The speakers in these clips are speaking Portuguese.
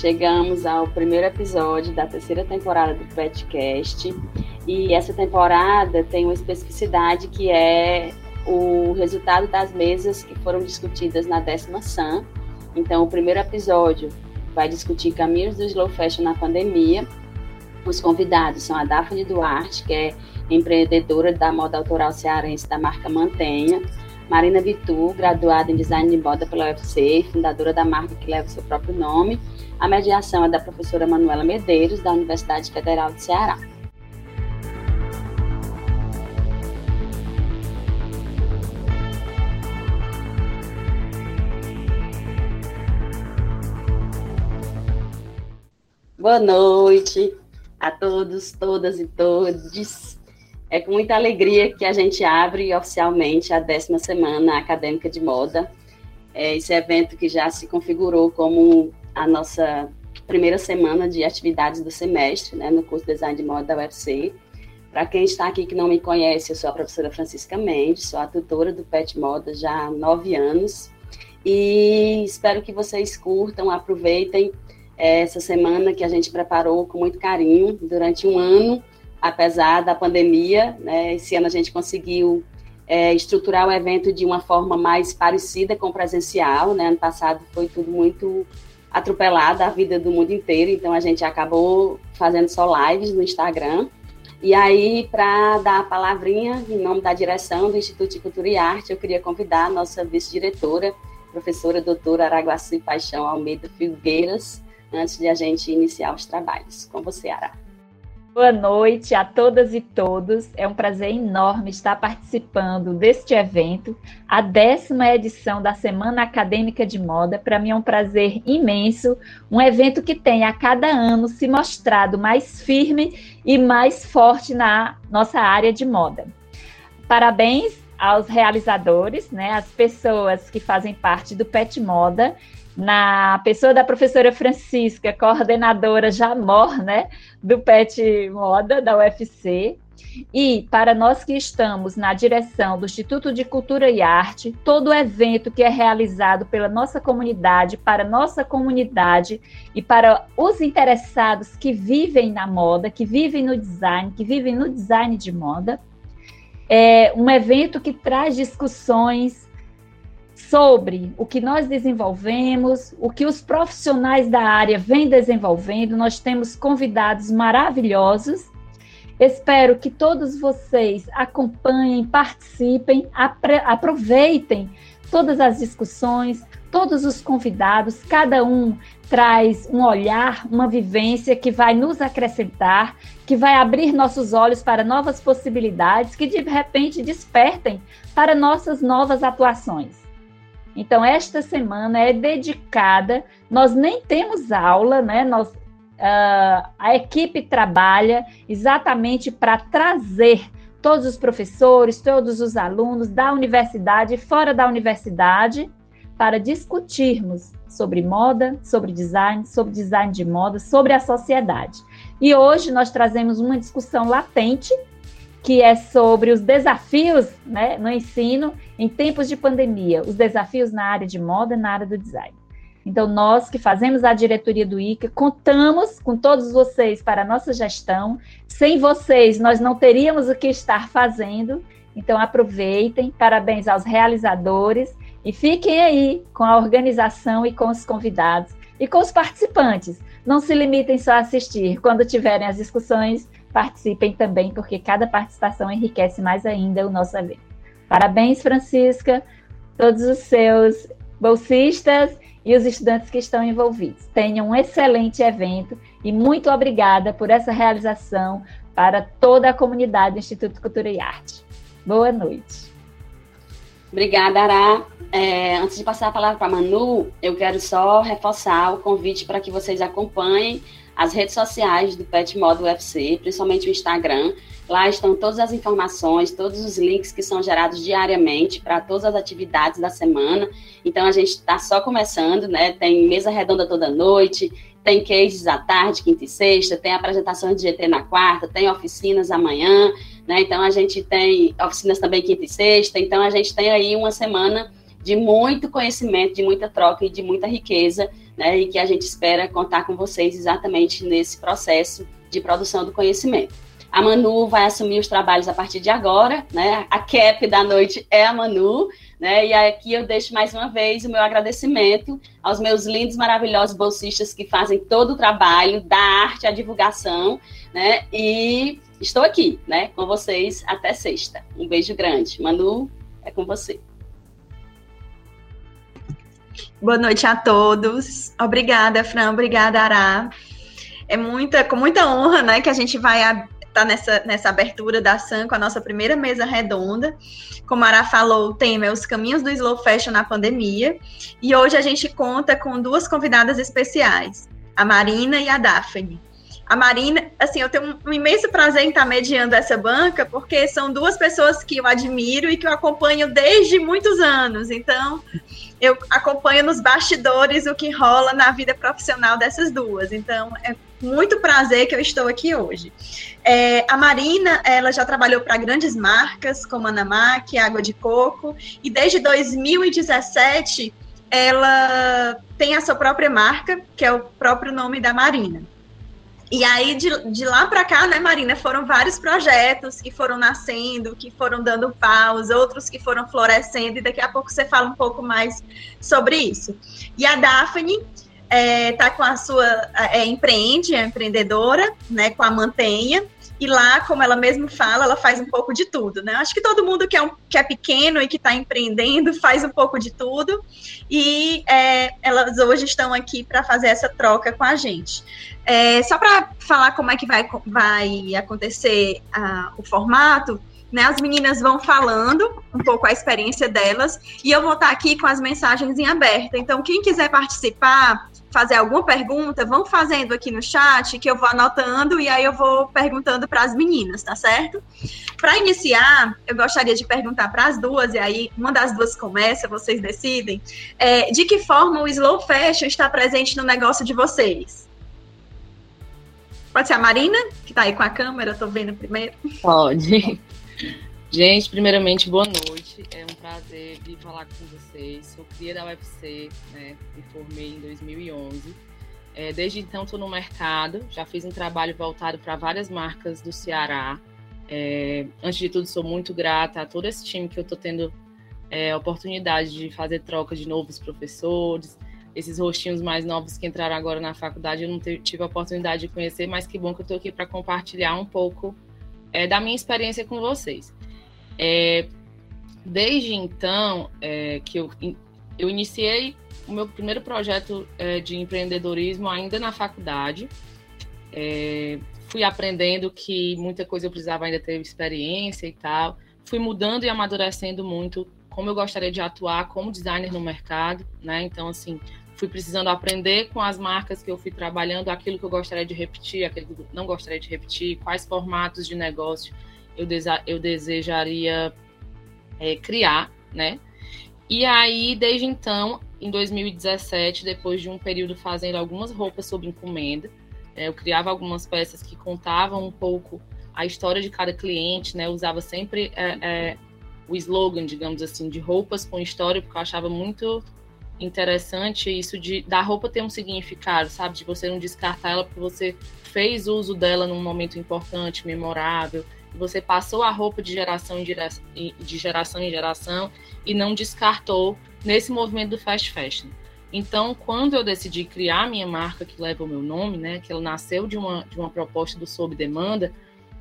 Chegamos ao primeiro episódio da terceira temporada do Petcast e essa temporada tem uma especificidade que é o resultado das mesas que foram discutidas na décima SAM. Então, o primeiro episódio vai discutir caminhos do slow fashion na pandemia. Os convidados são a Daphne Duarte, que é empreendedora da moda autoral cearense da marca Mantenha, Marina Vitu, graduada em design de moda pela UFC, fundadora da marca que leva seu próprio nome. A mediação é da professora Manuela Medeiros, da Universidade Federal de Ceará. Boa noite a todos, todas e todos. É com muita alegria que a gente abre oficialmente a décima semana acadêmica de moda. É esse evento que já se configurou como a nossa primeira semana de atividades do semestre, né, no curso de Design de Moda da UFC. Para quem está aqui que não me conhece, eu sou a professora Francisca Mendes, sou a tutora do Pet Moda já há nove anos. E espero que vocês curtam, aproveitem essa semana que a gente preparou com muito carinho durante um ano, apesar da pandemia. Né, esse ano a gente conseguiu é, estruturar o evento de uma forma mais parecida com o presencial. Né? Ano passado foi tudo muito atropelado, a vida do mundo inteiro, então a gente acabou fazendo só lives no Instagram. E aí, para dar a palavrinha, em nome da direção do Instituto de Cultura e Arte, eu queria convidar a nossa vice-diretora, professora doutora Araguaci Paixão Almeida Figueiras, antes de a gente iniciar os trabalhos. Com você, Ara. Boa noite a todas e todos. É um prazer enorme estar participando deste evento, a décima edição da Semana Acadêmica de Moda. Para mim é um prazer imenso, um evento que tem a cada ano se mostrado mais firme e mais forte na nossa área de moda. Parabéns aos realizadores, né, as pessoas que fazem parte do Pet Moda na pessoa da professora Francisca, coordenadora Jamor, né, do PET Moda da UFC, e para nós que estamos na direção do Instituto de Cultura e Arte, todo evento que é realizado pela nossa comunidade, para nossa comunidade e para os interessados que vivem na moda, que vivem no design, que vivem no design de moda, é um evento que traz discussões sobre o que nós desenvolvemos, o que os profissionais da área vêm desenvolvendo. Nós temos convidados maravilhosos. Espero que todos vocês acompanhem, participem, aproveitem todas as discussões, todos os convidados, cada um traz um olhar, uma vivência que vai nos acrescentar, que vai abrir nossos olhos para novas possibilidades, que de repente despertem para nossas novas atuações. Então, esta semana é dedicada, nós nem temos aula, né? Nós, uh, a equipe trabalha exatamente para trazer todos os professores, todos os alunos da universidade e fora da universidade para discutirmos sobre moda, sobre design, sobre design de moda, sobre a sociedade. E hoje nós trazemos uma discussão latente que é sobre os desafios né, no ensino em tempos de pandemia, os desafios na área de moda e na área do design. Então, nós que fazemos a diretoria do ICA, contamos com todos vocês para a nossa gestão. Sem vocês, nós não teríamos o que estar fazendo. Então, aproveitem, parabéns aos realizadores e fiquem aí com a organização e com os convidados e com os participantes. Não se limitem só a assistir. Quando tiverem as discussões, participem também, porque cada participação enriquece mais ainda o nosso evento. Parabéns, Francisca, todos os seus bolsistas e os estudantes que estão envolvidos. Tenham um excelente evento e muito obrigada por essa realização para toda a comunidade do Instituto Cultura e Arte. Boa noite. Obrigada, Ara. É, antes de passar a palavra para a Manu, eu quero só reforçar o convite para que vocês acompanhem as redes sociais do Pet Modo UFC, principalmente o Instagram. Lá estão todas as informações, todos os links que são gerados diariamente para todas as atividades da semana. Então a gente está só começando, né? Tem mesa redonda toda noite, tem cases à tarde, quinta e sexta, tem apresentações de GT na quarta, tem oficinas amanhã, né? Então a gente tem oficinas também quinta e sexta. Então a gente tem aí uma semana de muito conhecimento, de muita troca e de muita riqueza né, e que a gente espera contar com vocês exatamente nesse processo de produção do conhecimento. A Manu vai assumir os trabalhos a partir de agora, né? A cap da noite é a Manu, né? E aqui eu deixo mais uma vez o meu agradecimento aos meus lindos, maravilhosos bolsistas que fazem todo o trabalho da arte à divulgação, né? E estou aqui, né, com vocês até sexta. Um beijo grande. Manu, é com você. Boa noite a todos. Obrigada, Fran. Obrigada, Ará. É muita, com muita honra, né, que a gente vai estar tá nessa, nessa abertura da SAM com a nossa primeira mesa redonda. Como a Ara falou, o tema é os caminhos do slow fashion na pandemia. E hoje a gente conta com duas convidadas especiais, a Marina e a Daphne. A Marina, assim, eu tenho um imenso prazer em estar mediando essa banca, porque são duas pessoas que eu admiro e que eu acompanho desde muitos anos. Então, eu acompanho nos bastidores o que rola na vida profissional dessas duas. Então, é muito prazer que eu estou aqui hoje. É, a Marina, ela já trabalhou para grandes marcas, como a Namac, Água de Coco, e desde 2017 ela tem a sua própria marca, que é o próprio nome da Marina. E aí, de, de lá para cá, né, Marina, foram vários projetos que foram nascendo, que foram dando paus, outros que foram florescendo, e daqui a pouco você fala um pouco mais sobre isso. E a Daphne está é, tá com a sua. É, empreende, é empreendedora, né, com a Mantenha. E lá, como ela mesma fala, ela faz um pouco de tudo, né? Acho que todo mundo que é, um, que é pequeno e que está empreendendo faz um pouco de tudo. E é, elas hoje estão aqui para fazer essa troca com a gente. É, só para falar como é que vai, vai acontecer uh, o formato, né, as meninas vão falando um pouco a experiência delas e eu vou estar aqui com as mensagens em aberto. Então, quem quiser participar, fazer alguma pergunta, vão fazendo aqui no chat que eu vou anotando e aí eu vou perguntando para as meninas, tá certo? Para iniciar, eu gostaria de perguntar para as duas, e aí uma das duas começa, vocês decidem, é, de que forma o slow fashion está presente no negócio de vocês? Pode ser a Marina, que está aí com a câmera, estou vendo primeiro. Pode. Gente, primeiramente, boa noite. É um prazer vir falar com vocês. Sou cria da UFC, né? Me formei em 2011. É, desde então, estou no mercado. Já fiz um trabalho voltado para várias marcas do Ceará. É, antes de tudo, sou muito grata a todo esse time que eu estou tendo é, oportunidade de fazer troca de novos professores, esses rostinhos mais novos que entraram agora na faculdade, eu não tive a oportunidade de conhecer, mas que bom que eu estou aqui para compartilhar um pouco é, da minha experiência com vocês. É, desde então é, que eu, eu iniciei o meu primeiro projeto é, de empreendedorismo ainda na faculdade, é, fui aprendendo que muita coisa eu precisava ainda ter experiência e tal, fui mudando e amadurecendo muito como eu gostaria de atuar como designer no mercado, né? Então, assim, fui precisando aprender com as marcas que eu fui trabalhando, aquilo que eu gostaria de repetir, aquilo que eu não gostaria de repetir, quais formatos de negócio eu, eu desejaria é, criar, né? E aí, desde então, em 2017, depois de um período fazendo algumas roupas sob encomenda, é, eu criava algumas peças que contavam um pouco a história de cada cliente, né? Eu usava sempre é, é, o slogan, digamos assim, de roupas com história, porque eu achava muito interessante isso de da roupa ter um significado, sabe? De você não descartar ela porque você fez uso dela num momento importante, memorável, você passou a roupa de geração em, geração, de geração em geração e não descartou nesse movimento do fast fashion. Então, quando eu decidi criar minha marca que leva o meu nome, né, que ela nasceu de uma, de uma proposta do sob demanda,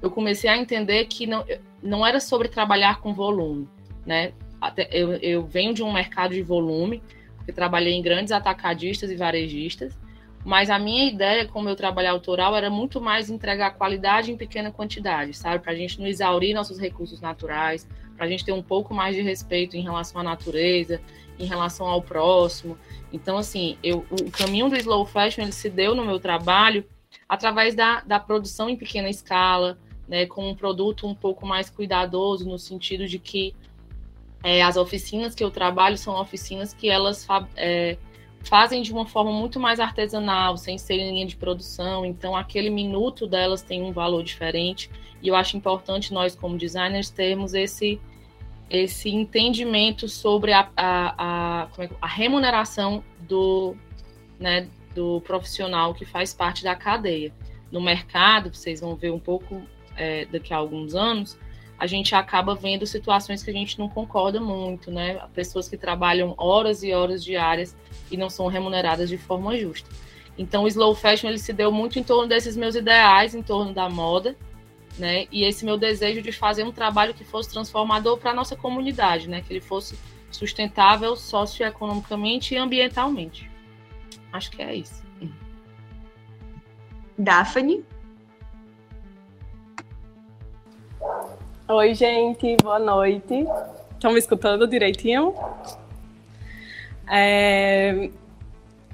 eu comecei a entender que não, não era sobre trabalhar com volume, né? Até, eu, eu venho de um mercado de volume, porque trabalhei em grandes atacadistas e varejistas, mas a minha ideia com o meu trabalho autoral era muito mais entregar qualidade em pequena quantidade, sabe? Para a gente não exaurir nossos recursos naturais, para a gente ter um pouco mais de respeito em relação à natureza, em relação ao próximo. Então, assim, eu, o caminho do slow fashion ele se deu no meu trabalho através da, da produção em pequena escala, né, com um produto um pouco mais cuidadoso, no sentido de que é, as oficinas que eu trabalho são oficinas que elas é, fazem de uma forma muito mais artesanal, sem ser em linha de produção. Então, aquele minuto delas tem um valor diferente. E eu acho importante nós, como designers, termos esse, esse entendimento sobre a, a, a, é, a remuneração do, né, do profissional que faz parte da cadeia. No mercado, vocês vão ver um pouco é, daqui a alguns anos, a gente acaba vendo situações que a gente não concorda muito, né? Pessoas que trabalham horas e horas diárias e não são remuneradas de forma justa. Então, o slow fashion ele se deu muito em torno desses meus ideais, em torno da moda, né? E esse meu desejo de fazer um trabalho que fosse transformador para a nossa comunidade, né? Que ele fosse sustentável socioeconomicamente e ambientalmente. Acho que é isso. Daphne? Oi, gente, boa noite. Estão me escutando direitinho? É...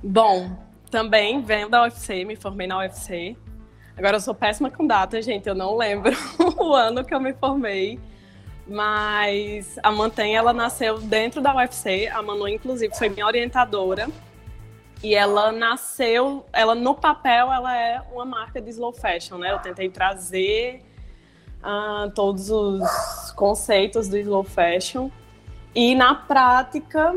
Bom, também venho da UFC, me formei na UFC. Agora eu sou péssima com data, gente, eu não lembro o ano que eu me formei. Mas a Mantém, ela nasceu dentro da UFC. A Manu, inclusive, foi minha orientadora. E ela nasceu, ela no papel, ela é uma marca de slow fashion, né? Eu tentei trazer uh, todos os conceitos do slow fashion. E na prática,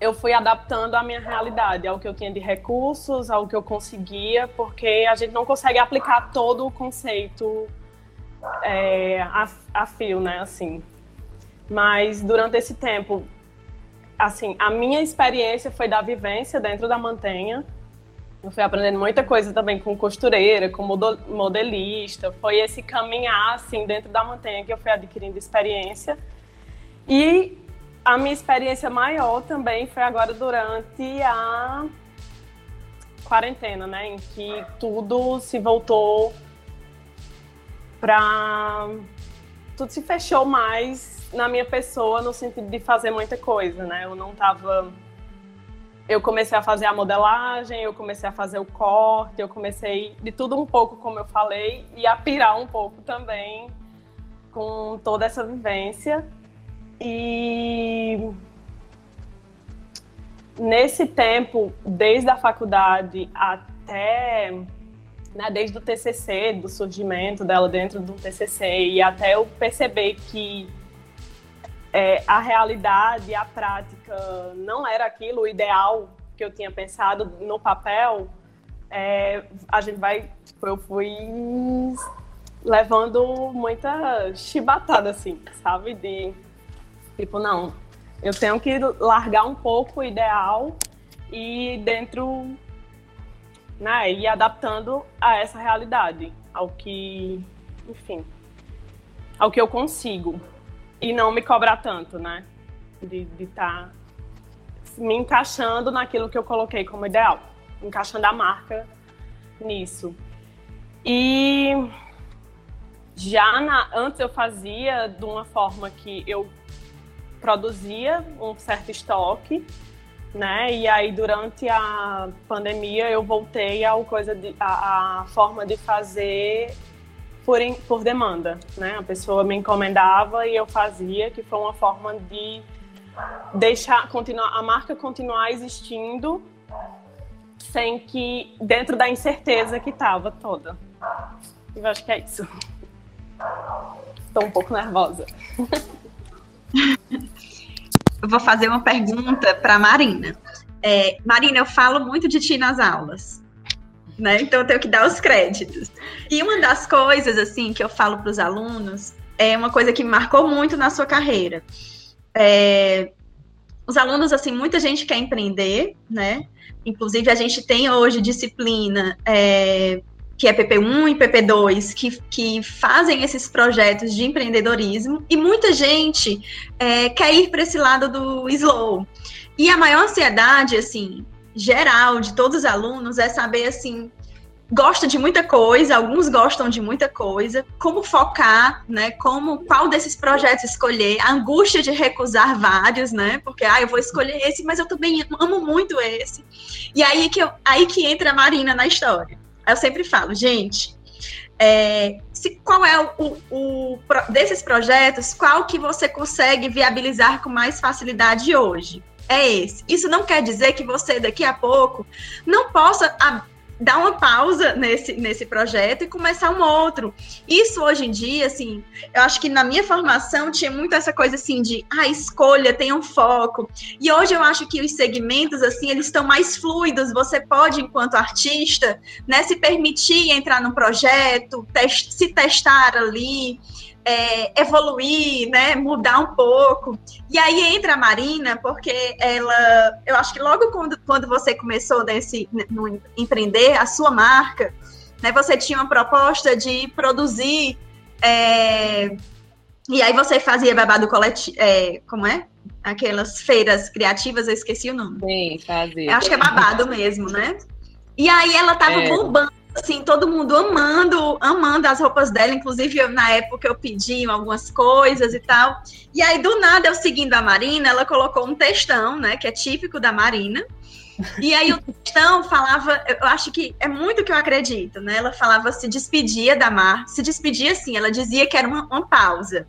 eu fui adaptando à minha realidade, ao que eu tinha de recursos, ao que eu conseguia, porque a gente não consegue aplicar todo o conceito é, a, a fio, né? Assim. Mas durante esse tempo, assim, a minha experiência foi da vivência dentro da mantenha. Eu fui aprendendo muita coisa também com costureira, com modelista. Foi esse caminhar, assim, dentro da mantenha que eu fui adquirindo experiência. E a minha experiência maior também foi agora durante a quarentena, né? Em que tudo se voltou para tudo se fechou mais na minha pessoa no sentido de fazer muita coisa, né? Eu não tava eu comecei a fazer a modelagem, eu comecei a fazer o corte, eu comecei de tudo um pouco, como eu falei, e a pirar um pouco também com toda essa vivência. E nesse tempo, desde a faculdade até, né, desde o TCC, do surgimento dela dentro do TCC, e até eu perceber que é, a realidade, a prática não era aquilo, o ideal que eu tinha pensado no papel, é, a gente vai, eu fui levando muita chibatada, assim, sabe? De Tipo, não, eu tenho que largar um pouco o ideal e dentro, né, ir adaptando a essa realidade, ao que, enfim, ao que eu consigo e não me cobrar tanto, né, de estar tá me encaixando naquilo que eu coloquei como ideal, encaixando a marca nisso. E já na, antes eu fazia de uma forma que eu produzia um certo estoque, né? E aí durante a pandemia eu voltei ao coisa de, a, a forma de fazer por, por demanda, né? A pessoa me encomendava e eu fazia, que foi uma forma de deixar continuar a marca continuar existindo sem que dentro da incerteza que estava toda. Eu acho que é isso. Estou um pouco nervosa. eu vou fazer uma pergunta para Marina. É, Marina, eu falo muito de ti nas aulas, né? Então eu tenho que dar os créditos. E uma das coisas assim que eu falo para os alunos é uma coisa que me marcou muito na sua carreira. É, os alunos, assim, muita gente quer empreender, né? Inclusive, a gente tem hoje disciplina é, que é PP1 e PP2, que, que fazem esses projetos de empreendedorismo, e muita gente é, quer ir para esse lado do slow. E a maior ansiedade, assim, geral de todos os alunos é saber, assim, gosta de muita coisa, alguns gostam de muita coisa, como focar, né? Como qual desses projetos escolher, a angústia de recusar vários, né? Porque ah, eu vou escolher esse, mas eu também amo muito esse. E aí que eu, aí que entra a Marina na história. Eu sempre falo, gente, é, se, qual é o, o, o, desses projetos, qual que você consegue viabilizar com mais facilidade hoje? É esse. Isso não quer dizer que você daqui a pouco não possa a, dar uma pausa nesse, nesse projeto e começar um outro. Isso hoje em dia, assim, eu acho que na minha formação tinha muito essa coisa assim de, ah, escolha, tenha um foco. E hoje eu acho que os segmentos, assim, eles estão mais fluidos. Você pode, enquanto artista, né, se permitir entrar num projeto, test se testar ali é, evoluir, né, mudar um pouco. E aí entra a Marina, porque ela, eu acho que logo quando, quando você começou nesse, no, empreender a sua marca, né, você tinha uma proposta de produzir, é, e aí você fazia babado coletivo, é, como é? Aquelas feiras criativas, eu esqueci o nome. Sim, fazia. Eu acho que é babado mesmo, né? E aí ela tava é. bombando assim, todo mundo amando, amando as roupas dela, inclusive eu, na época eu pedi algumas coisas e tal. E aí, do nada, eu seguindo a Marina, ela colocou um textão, né, que é típico da Marina. E aí o textão falava, eu acho que é muito que eu acredito, né? Ela falava, se despedia da Mar, se despedia assim, ela dizia que era uma, uma pausa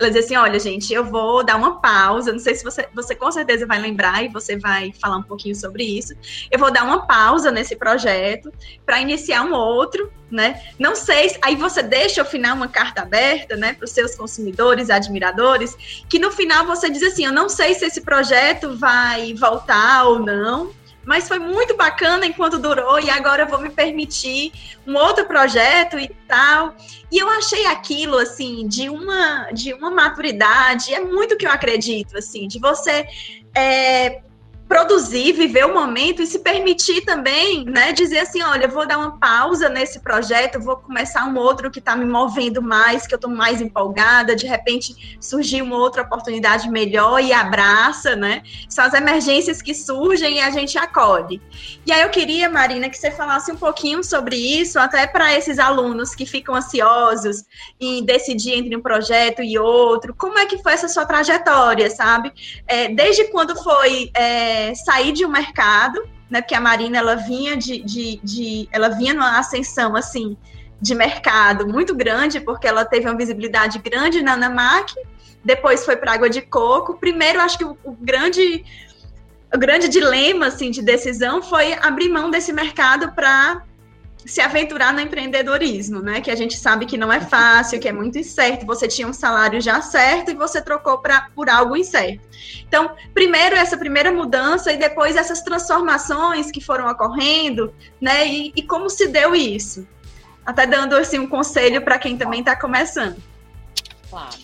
ela dizia assim: olha, gente, eu vou dar uma pausa. Não sei se você, você com certeza vai lembrar e você vai falar um pouquinho sobre isso. Eu vou dar uma pausa nesse projeto para iniciar um outro, né? Não sei, aí você deixa ao final uma carta aberta, né, para os seus consumidores, admiradores, que no final você diz assim: eu não sei se esse projeto vai voltar ou não, mas foi muito bacana enquanto durou e agora eu vou me permitir um outro projeto e tal. E eu achei aquilo assim de uma de uma maturidade, é muito que eu acredito assim, de você é, produzir, viver o momento e se permitir também, né, dizer assim, olha, vou dar uma pausa nesse projeto, vou começar um outro que está me movendo mais, que eu estou mais empolgada, de repente surgiu uma outra oportunidade melhor e abraça, né? São as emergências que surgem e a gente acolhe. E aí eu queria, Marina, que você falasse um pouquinho sobre isso, até para esses alunos que ficam ansiosos em decidir entre um projeto e outro. Como é que foi essa sua trajetória, sabe? É, desde quando foi é, sair de um mercado, né? Porque a Marina ela vinha de, de, de ela vinha numa ascensão assim de mercado muito grande, porque ela teve uma visibilidade grande na Namac, depois foi para água de coco. Primeiro, acho que o, o grande o grande dilema assim de decisão foi abrir mão desse mercado para se aventurar no empreendedorismo, né? Que a gente sabe que não é fácil, que é muito incerto. Você tinha um salário já certo e você trocou pra, por algo incerto. Então, primeiro essa primeira mudança e depois essas transformações que foram ocorrendo, né? E, e como se deu isso? Até dando assim um conselho para quem também está começando. Claro.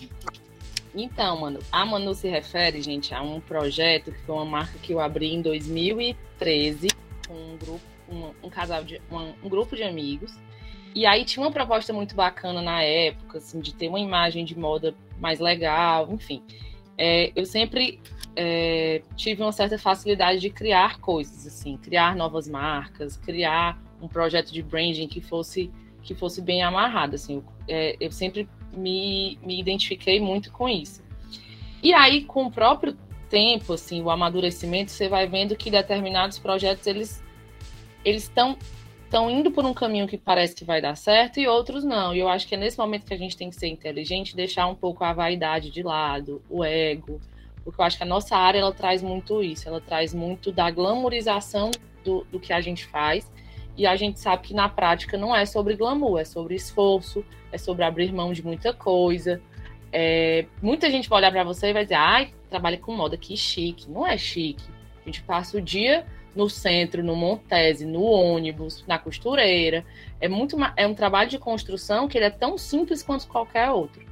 Então, mano, a Manu se refere, gente, a um projeto que foi uma marca que eu abri em 2013 com um grupo um, um casal de um, grupo de amigos. E aí tinha uma proposta muito bacana na época, assim, de ter uma imagem de moda mais legal, enfim. É, eu sempre é, tive uma certa facilidade de criar coisas, assim, criar novas marcas, criar um projeto de branding que fosse que fosse bem amarrado, assim. Eu, é, eu sempre me, me identifiquei muito com isso. E aí, com o próprio tempo, assim, o amadurecimento, você vai vendo que determinados projetos eles eles estão estão indo por um caminho que parece que vai dar certo e outros não. E eu acho que é nesse momento que a gente tem que ser inteligente, deixar um pouco a vaidade de lado, o ego, porque eu acho que a nossa área ela traz muito isso, ela traz muito da glamorização do, do que a gente faz. E a gente sabe que na prática não é sobre glamour, é sobre esforço, é sobre abrir mão de muita coisa. É, muita gente vai olhar para você e vai dizer, ai, trabalha com moda, que chique. Não é chique. A gente passa o dia no centro, no Montese, no ônibus, na costureira. É muito é um trabalho de construção que ele é tão simples quanto qualquer outro,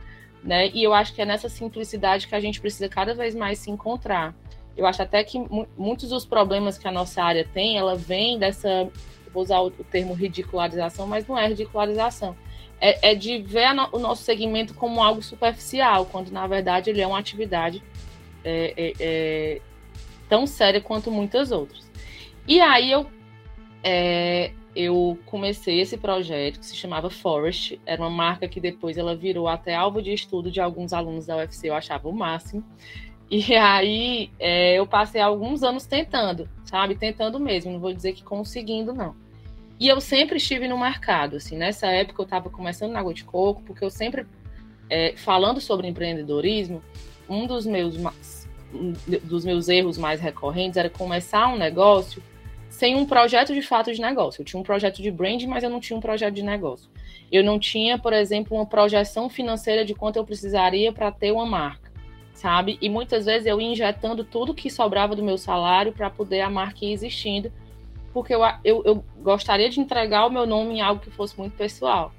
né? E eu acho que é nessa simplicidade que a gente precisa cada vez mais se encontrar. Eu acho até que muitos dos problemas que a nossa área tem, ela vem dessa, vou usar o termo ridicularização, mas não é ridicularização. É, é de ver no, o nosso segmento como algo superficial, quando na verdade ele é uma atividade é, é, é tão séria quanto muitas outras. E aí eu, é, eu comecei esse projeto que se chamava Forest. Era uma marca que depois ela virou até alvo de estudo de alguns alunos da UFC, eu achava o máximo. E aí é, eu passei alguns anos tentando, sabe? Tentando mesmo, não vou dizer que conseguindo, não. E eu sempre estive no mercado, assim, nessa época eu estava começando na Água de Coco, porque eu sempre, é, falando sobre empreendedorismo, um dos meus, um dos meus erros mais recorrentes era começar um negócio sem um projeto de fato de negócio. Eu tinha um projeto de brand, mas eu não tinha um projeto de negócio. Eu não tinha, por exemplo, uma projeção financeira de quanto eu precisaria para ter uma marca, sabe? E muitas vezes eu ia injetando tudo que sobrava do meu salário para poder a marca ir existindo, porque eu, eu, eu gostaria de entregar o meu nome em algo que fosse muito pessoal.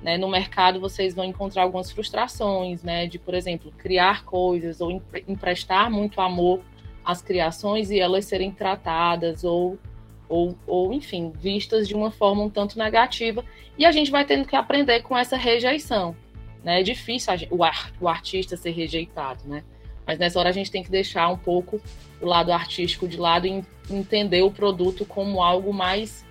Né? No mercado vocês vão encontrar algumas frustrações, né? De, por exemplo, criar coisas ou emprestar muito amor às criações e elas serem tratadas ou, ou, ou, enfim, vistas de uma forma um tanto negativa. E a gente vai tendo que aprender com essa rejeição. Né? É difícil gente, o, o artista ser rejeitado, né? Mas nessa hora a gente tem que deixar um pouco o lado artístico de lado e entender o produto como algo mais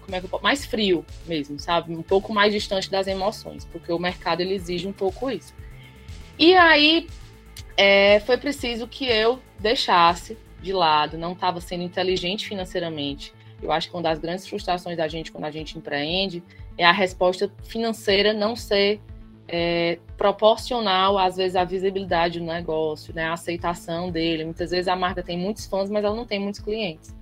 como é que eu, mais frio mesmo, sabe? Um pouco mais distante das emoções, porque o mercado ele exige um pouco isso. E aí é, foi preciso que eu deixasse de lado, não estava sendo inteligente financeiramente. Eu acho que uma das grandes frustrações da gente quando a gente empreende é a resposta financeira não ser é, proporcional, às vezes, à visibilidade do negócio, né, a aceitação dele. Muitas vezes a marca tem muitos fãs, mas ela não tem muitos clientes.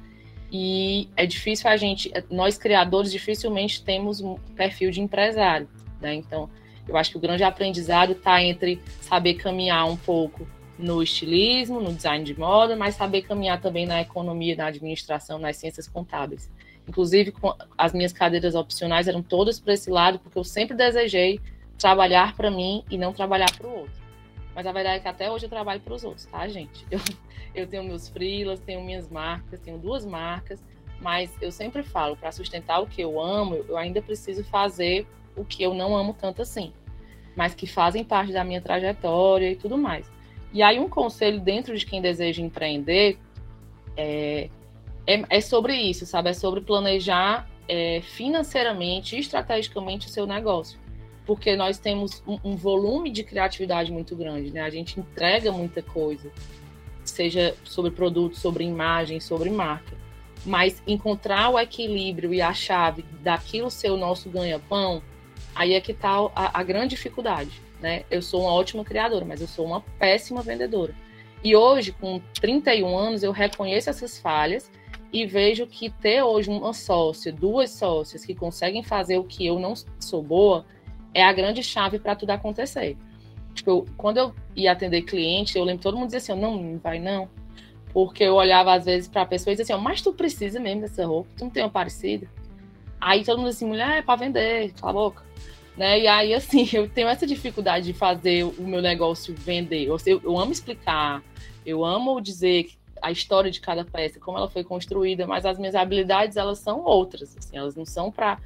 E é difícil a gente, nós criadores, dificilmente temos um perfil de empresário, né? Então, eu acho que o grande aprendizado está entre saber caminhar um pouco no estilismo, no design de moda, mas saber caminhar também na economia, na administração, nas ciências contábeis. Inclusive, as minhas cadeiras opcionais eram todas para esse lado, porque eu sempre desejei trabalhar para mim e não trabalhar para o outro. Mas a verdade é que até hoje eu trabalho para os outros, tá, gente? Eu, eu tenho meus freelas, tenho minhas marcas, tenho duas marcas, mas eu sempre falo, para sustentar o que eu amo, eu ainda preciso fazer o que eu não amo tanto assim, mas que fazem parte da minha trajetória e tudo mais. E aí um conselho dentro de quem deseja empreender é, é, é sobre isso, sabe? É sobre planejar é, financeiramente, estrategicamente o seu negócio porque nós temos um, um, volume de criatividade muito grande, né? A gente entrega muita coisa, seja sobre produto, sobre imagem, sobre marca. Mas encontrar o equilíbrio e a chave daquilo ser o nosso ganha-pão, aí é que está a, a grande dificuldade, né? Eu sou uma ótima criadora, mas eu sou uma péssima vendedora. E hoje, com 31 anos, eu reconheço essas falhas e vejo que ter hoje uma sócia, duas sócias que conseguem fazer o que eu não sou boa, é a grande chave para tudo acontecer. Tipo, eu, quando eu ia atender cliente, eu lembro todo mundo dizia assim, não, não vai não. Porque eu olhava às vezes para a pessoa e dizia assim, mas tu precisa mesmo dessa roupa, tu não tem uma parecida. Aí todo mundo assim, mulher, é para vender, cala a boca. Né? E aí, assim, eu tenho essa dificuldade de fazer o meu negócio vender. Eu, eu, eu amo explicar, eu amo dizer a história de cada peça, como ela foi construída, mas as minhas habilidades, elas são outras, assim, elas não são para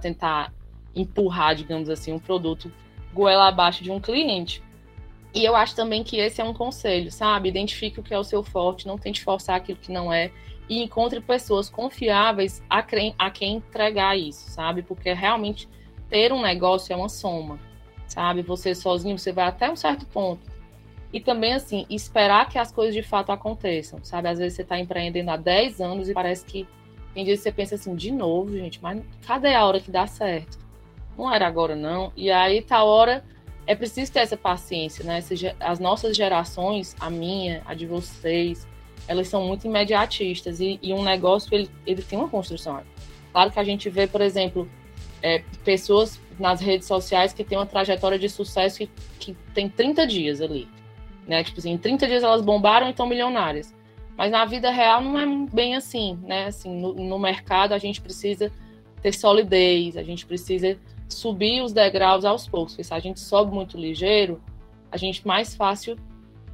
tentar empurrar, digamos assim, um produto goela abaixo de um cliente. E eu acho também que esse é um conselho, sabe? Identifique o que é o seu forte, não tente forçar aquilo que não é e encontre pessoas confiáveis a quem, a quem entregar isso, sabe? Porque realmente ter um negócio é uma soma, sabe? Você sozinho, você vai até um certo ponto. E também, assim, esperar que as coisas de fato aconteçam, sabe? Às vezes você está empreendendo há 10 anos e parece que tem dias que você pensa assim, de novo, gente, mas cadê a hora que dá certo? não era agora não. E aí, tá hora, é preciso ter essa paciência, né? As nossas gerações, a minha, a de vocês, elas são muito imediatistas e, e um negócio, ele, ele tem uma construção. Claro que a gente vê, por exemplo, é, pessoas nas redes sociais que têm uma trajetória de sucesso que, que tem 30 dias ali. Né? Tipo assim, em 30 dias elas bombaram e estão milionárias. Mas na vida real não é bem assim, né? Assim, no, no mercado a gente precisa ter solidez, a gente precisa subir os degraus aos poucos, porque se a gente sobe muito ligeiro, a gente mais fácil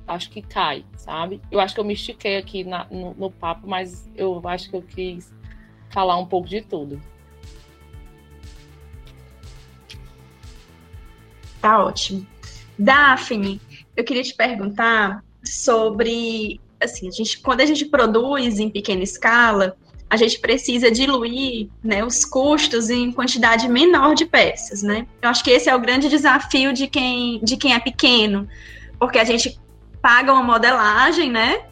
acho que cai, sabe? Eu acho que eu me estiquei aqui na, no, no, papo, mas eu acho que eu quis falar um pouco de tudo. Tá ótimo. Daphne, eu queria te perguntar sobre, assim, a gente, quando a gente produz em pequena escala, a gente precisa diluir né, os custos em quantidade menor de peças, né? Eu acho que esse é o grande desafio de quem, de quem é pequeno, porque a gente paga uma modelagem, né?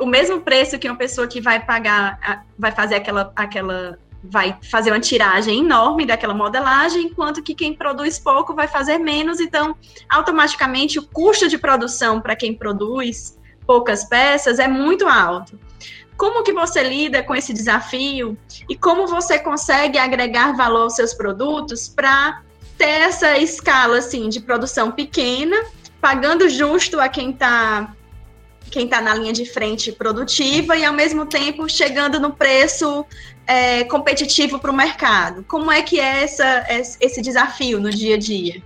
O mesmo preço que uma pessoa que vai pagar, vai fazer aquela, aquela vai fazer uma tiragem enorme daquela modelagem, enquanto que quem produz pouco vai fazer menos, então automaticamente o custo de produção para quem produz poucas peças é muito alto. Como que você lida com esse desafio? E como você consegue agregar valor aos seus produtos para ter essa escala assim de produção pequena, pagando justo a quem está quem está na linha de frente produtiva e ao mesmo tempo chegando no preço é, competitivo para o mercado. Como é que é essa, esse desafio no dia a dia?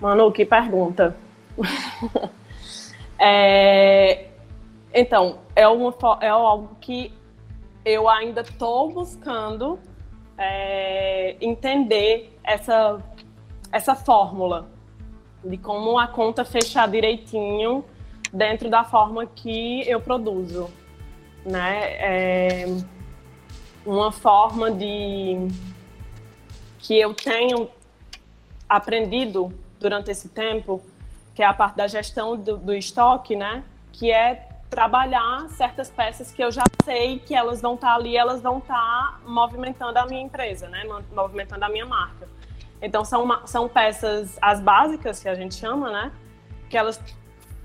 Manu, que pergunta. é, então, é, uma, é algo que eu ainda estou buscando é, entender essa, essa fórmula de como a conta fechar direitinho dentro da forma que eu produzo, né? É uma forma de que eu tenho aprendido durante esse tempo, que é a parte da gestão do, do estoque, né? Que é trabalhar certas peças que eu já sei que elas vão estar ali, elas vão estar movimentando a minha empresa, né? Movimentando a minha marca. Então são, uma, são peças as básicas que a gente chama, né? Que elas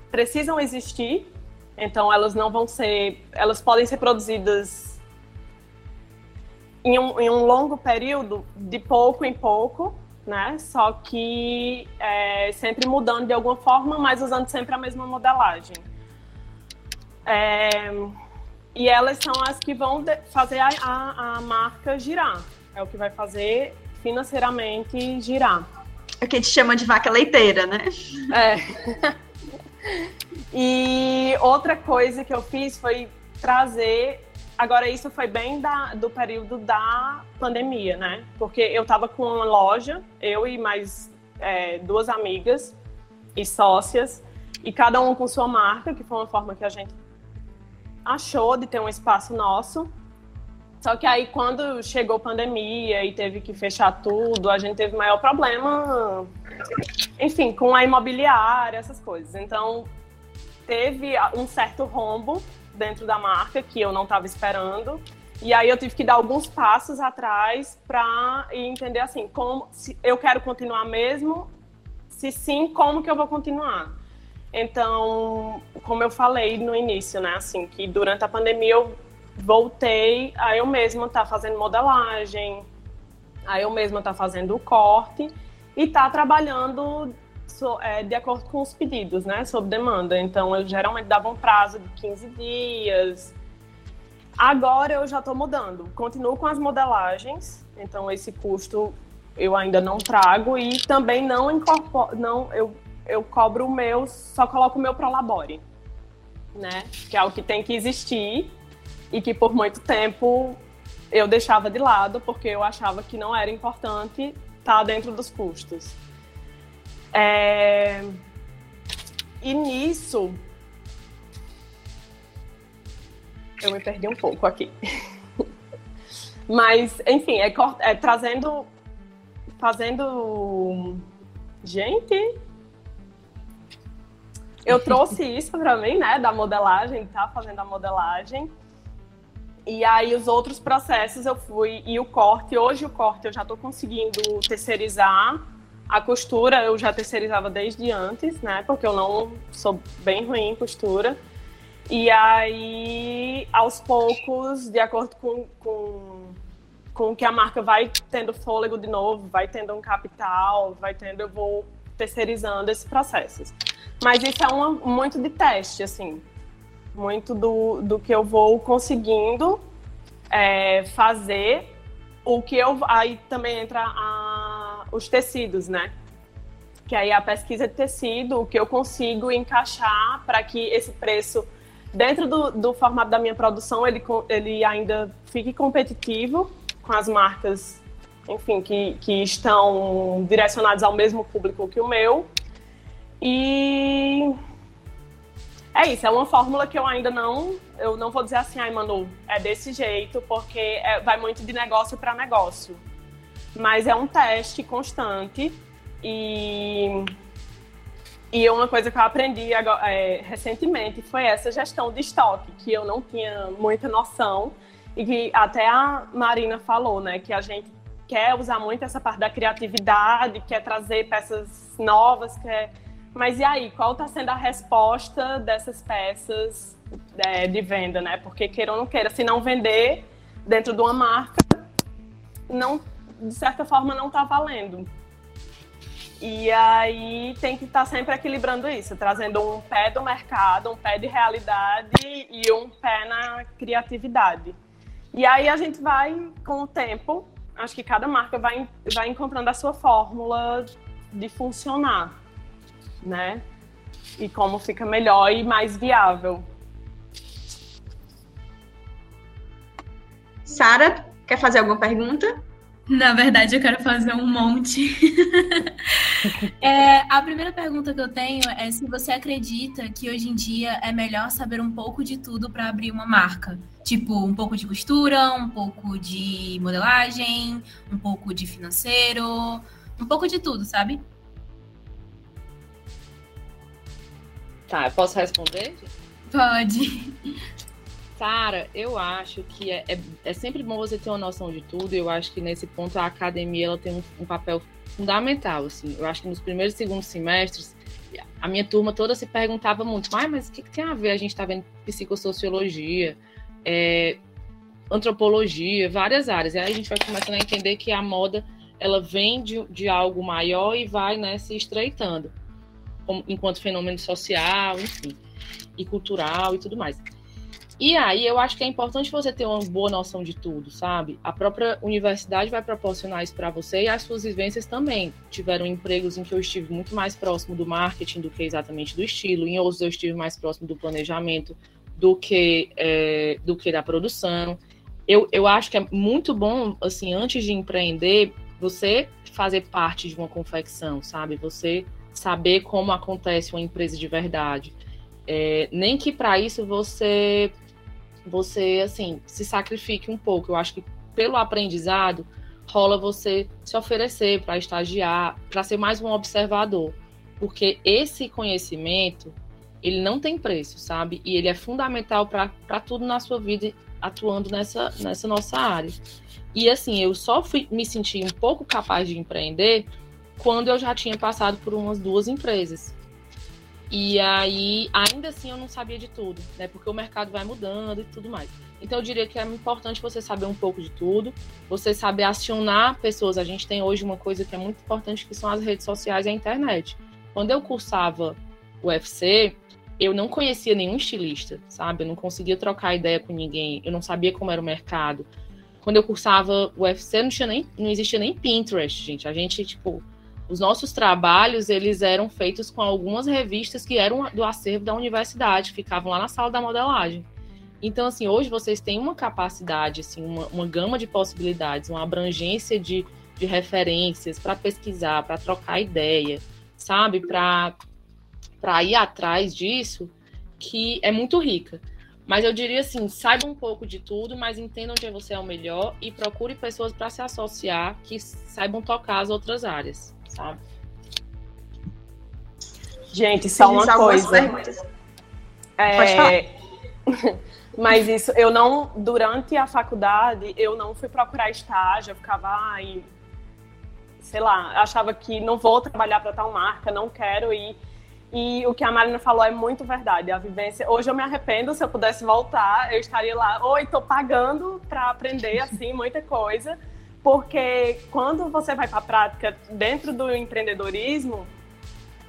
precisam existir. Então elas não vão ser, elas podem ser produzidas em um, em um longo período, de pouco em pouco, né? Só que é, sempre mudando de alguma forma, mas usando sempre a mesma modelagem. É, e elas são as que vão fazer a, a, a, marca girar. É o que vai fazer financeiramente girar. É o que a gente chama de vaca leiteira, né? É. e outra coisa que eu fiz foi trazer Agora, isso foi bem da, do período da pandemia, né? Porque eu estava com uma loja, eu e mais é, duas amigas e sócias, e cada um com sua marca, que foi uma forma que a gente achou de ter um espaço nosso. Só que aí, quando chegou a pandemia e teve que fechar tudo, a gente teve maior problema, enfim, com a imobiliária, essas coisas. Então, teve um certo rombo dentro da marca que eu não estava esperando. E aí eu tive que dar alguns passos atrás para entender assim, como se eu quero continuar mesmo, se sim, como que eu vou continuar. Então, como eu falei no início, né, assim, que durante a pandemia eu voltei a eu mesma estar tá fazendo modelagem, a eu mesma estar tá fazendo o corte e estar tá trabalhando so, é, de acordo com os pedidos, né, sob demanda. Então, eu geralmente dava um prazo de 15 dias. Agora eu já estou mudando. Continuo com as modelagens, então esse custo eu ainda não trago e também não incorporo, não, eu, eu cobro o meu, só coloco o meu Prolabore, né, que é o que tem que existir e que por muito tempo eu deixava de lado porque eu achava que não era importante estar tá dentro dos custos. É... E nisso. Eu me perdi um pouco aqui. Mas, enfim, é, é trazendo. Fazendo. Gente, eu trouxe isso para mim, né, da modelagem, tá fazendo a modelagem. E aí os outros processos eu fui e o corte, hoje o corte eu já estou conseguindo terceirizar a costura eu já terceirizava desde antes, né? Porque eu não sou bem ruim em costura. E aí, aos poucos, de acordo com, com, com que a marca vai tendo fôlego de novo, vai tendo um capital, vai tendo, eu vou terceirizando esses processos. Mas isso é uma, muito de teste, assim. Muito do, do que eu vou conseguindo é, fazer. O que eu. Aí também entra a os tecidos, né? Que aí a pesquisa de tecido, o que eu consigo encaixar para que esse preço, dentro do, do formato da minha produção, ele, ele ainda fique competitivo com as marcas, enfim, que, que estão direcionadas ao mesmo público que o meu. E é isso, é uma fórmula que eu ainda não, eu não vou dizer assim, ai, Manu, é desse jeito, porque é, vai muito de negócio para negócio. Mas é um teste constante e e uma coisa que eu aprendi agora, é, recentemente foi essa gestão de estoque, que eu não tinha muita noção e que até a Marina falou, né, que a gente quer usar muito essa parte da criatividade, quer trazer peças novas, quer mas e aí, qual está sendo a resposta dessas peças é, de venda, né? Porque queira ou não queira, se não vender dentro de uma marca, não, de certa forma, não está valendo. E aí tem que estar tá sempre equilibrando isso, trazendo um pé do mercado, um pé de realidade e um pé na criatividade. E aí a gente vai, com o tempo, acho que cada marca vai, vai encontrando a sua fórmula de funcionar, né? E como fica melhor e mais viável. Sara, quer fazer alguma pergunta? Na verdade, eu quero fazer um monte. é, a primeira pergunta que eu tenho é se você acredita que hoje em dia é melhor saber um pouco de tudo para abrir uma marca. Tipo, um pouco de costura, um pouco de modelagem, um pouco de financeiro, um pouco de tudo, sabe? Tá, eu posso responder? Pode. Sara, eu acho que é, é, é, sempre bom você ter uma noção de tudo. Eu acho que nesse ponto a academia ela tem um, um papel fundamental. Assim. Eu acho que nos primeiros e segundos semestres, a minha turma toda se perguntava muito, ah, mas o que, que tem a ver? A gente está vendo psicossociologia, é, antropologia, várias áreas. E aí a gente vai começando a entender que a moda ela vem de, de algo maior e vai né, se estreitando, como, enquanto fenômeno social, enfim, e cultural e tudo mais. E aí eu acho que é importante você ter uma boa noção de tudo, sabe? A própria universidade vai proporcionar isso para você e as suas vivências também. Tiveram empregos em que eu estive muito mais próximo do marketing do que exatamente do estilo, em outros eu estive mais próximo do planejamento do que é, do que da produção. Eu, eu acho que é muito bom, assim, antes de empreender, você fazer parte de uma confecção, sabe? Você saber como acontece uma empresa de verdade. É, nem que para isso você você, assim, se sacrifique um pouco. Eu acho que pelo aprendizado rola você se oferecer para estagiar, para ser mais um observador, porque esse conhecimento ele não tem preço, sabe? E ele é fundamental para tudo na sua vida atuando nessa, nessa nossa área. E assim, eu só fui me sentir um pouco capaz de empreender quando eu já tinha passado por umas duas empresas. E aí, ainda assim, eu não sabia de tudo, né? Porque o mercado vai mudando e tudo mais. Então, eu diria que é importante você saber um pouco de tudo, você saber acionar pessoas. A gente tem hoje uma coisa que é muito importante, que são as redes sociais e a internet. Quando eu cursava o UFC, eu não conhecia nenhum estilista, sabe? Eu não conseguia trocar ideia com ninguém, eu não sabia como era o mercado. Quando eu cursava o UFC, não, tinha nem, não existia nem Pinterest, gente. A gente, tipo, os nossos trabalhos eles eram feitos com algumas revistas que eram do acervo da universidade, ficavam lá na sala da modelagem. Então, assim, hoje vocês têm uma capacidade, assim, uma, uma gama de possibilidades, uma abrangência de, de referências para pesquisar, para trocar ideia, sabe? Para ir atrás disso, que é muito rica. Mas eu diria assim, saiba um pouco de tudo, mas entenda onde você é o melhor e procure pessoas para se associar que saibam tocar as outras áreas sabe? Gente, só uma coisa. É... Pode falar. Mas isso, eu não, durante a faculdade, eu não fui procurar estágio, eu ficava, ai, sei lá, achava que não vou trabalhar para tal marca, não quero ir. E o que a Marina falou é muito verdade. A vivência. Hoje eu me arrependo, se eu pudesse voltar, eu estaria lá. Oi, tô pagando para aprender assim muita coisa porque quando você vai para a prática dentro do empreendedorismo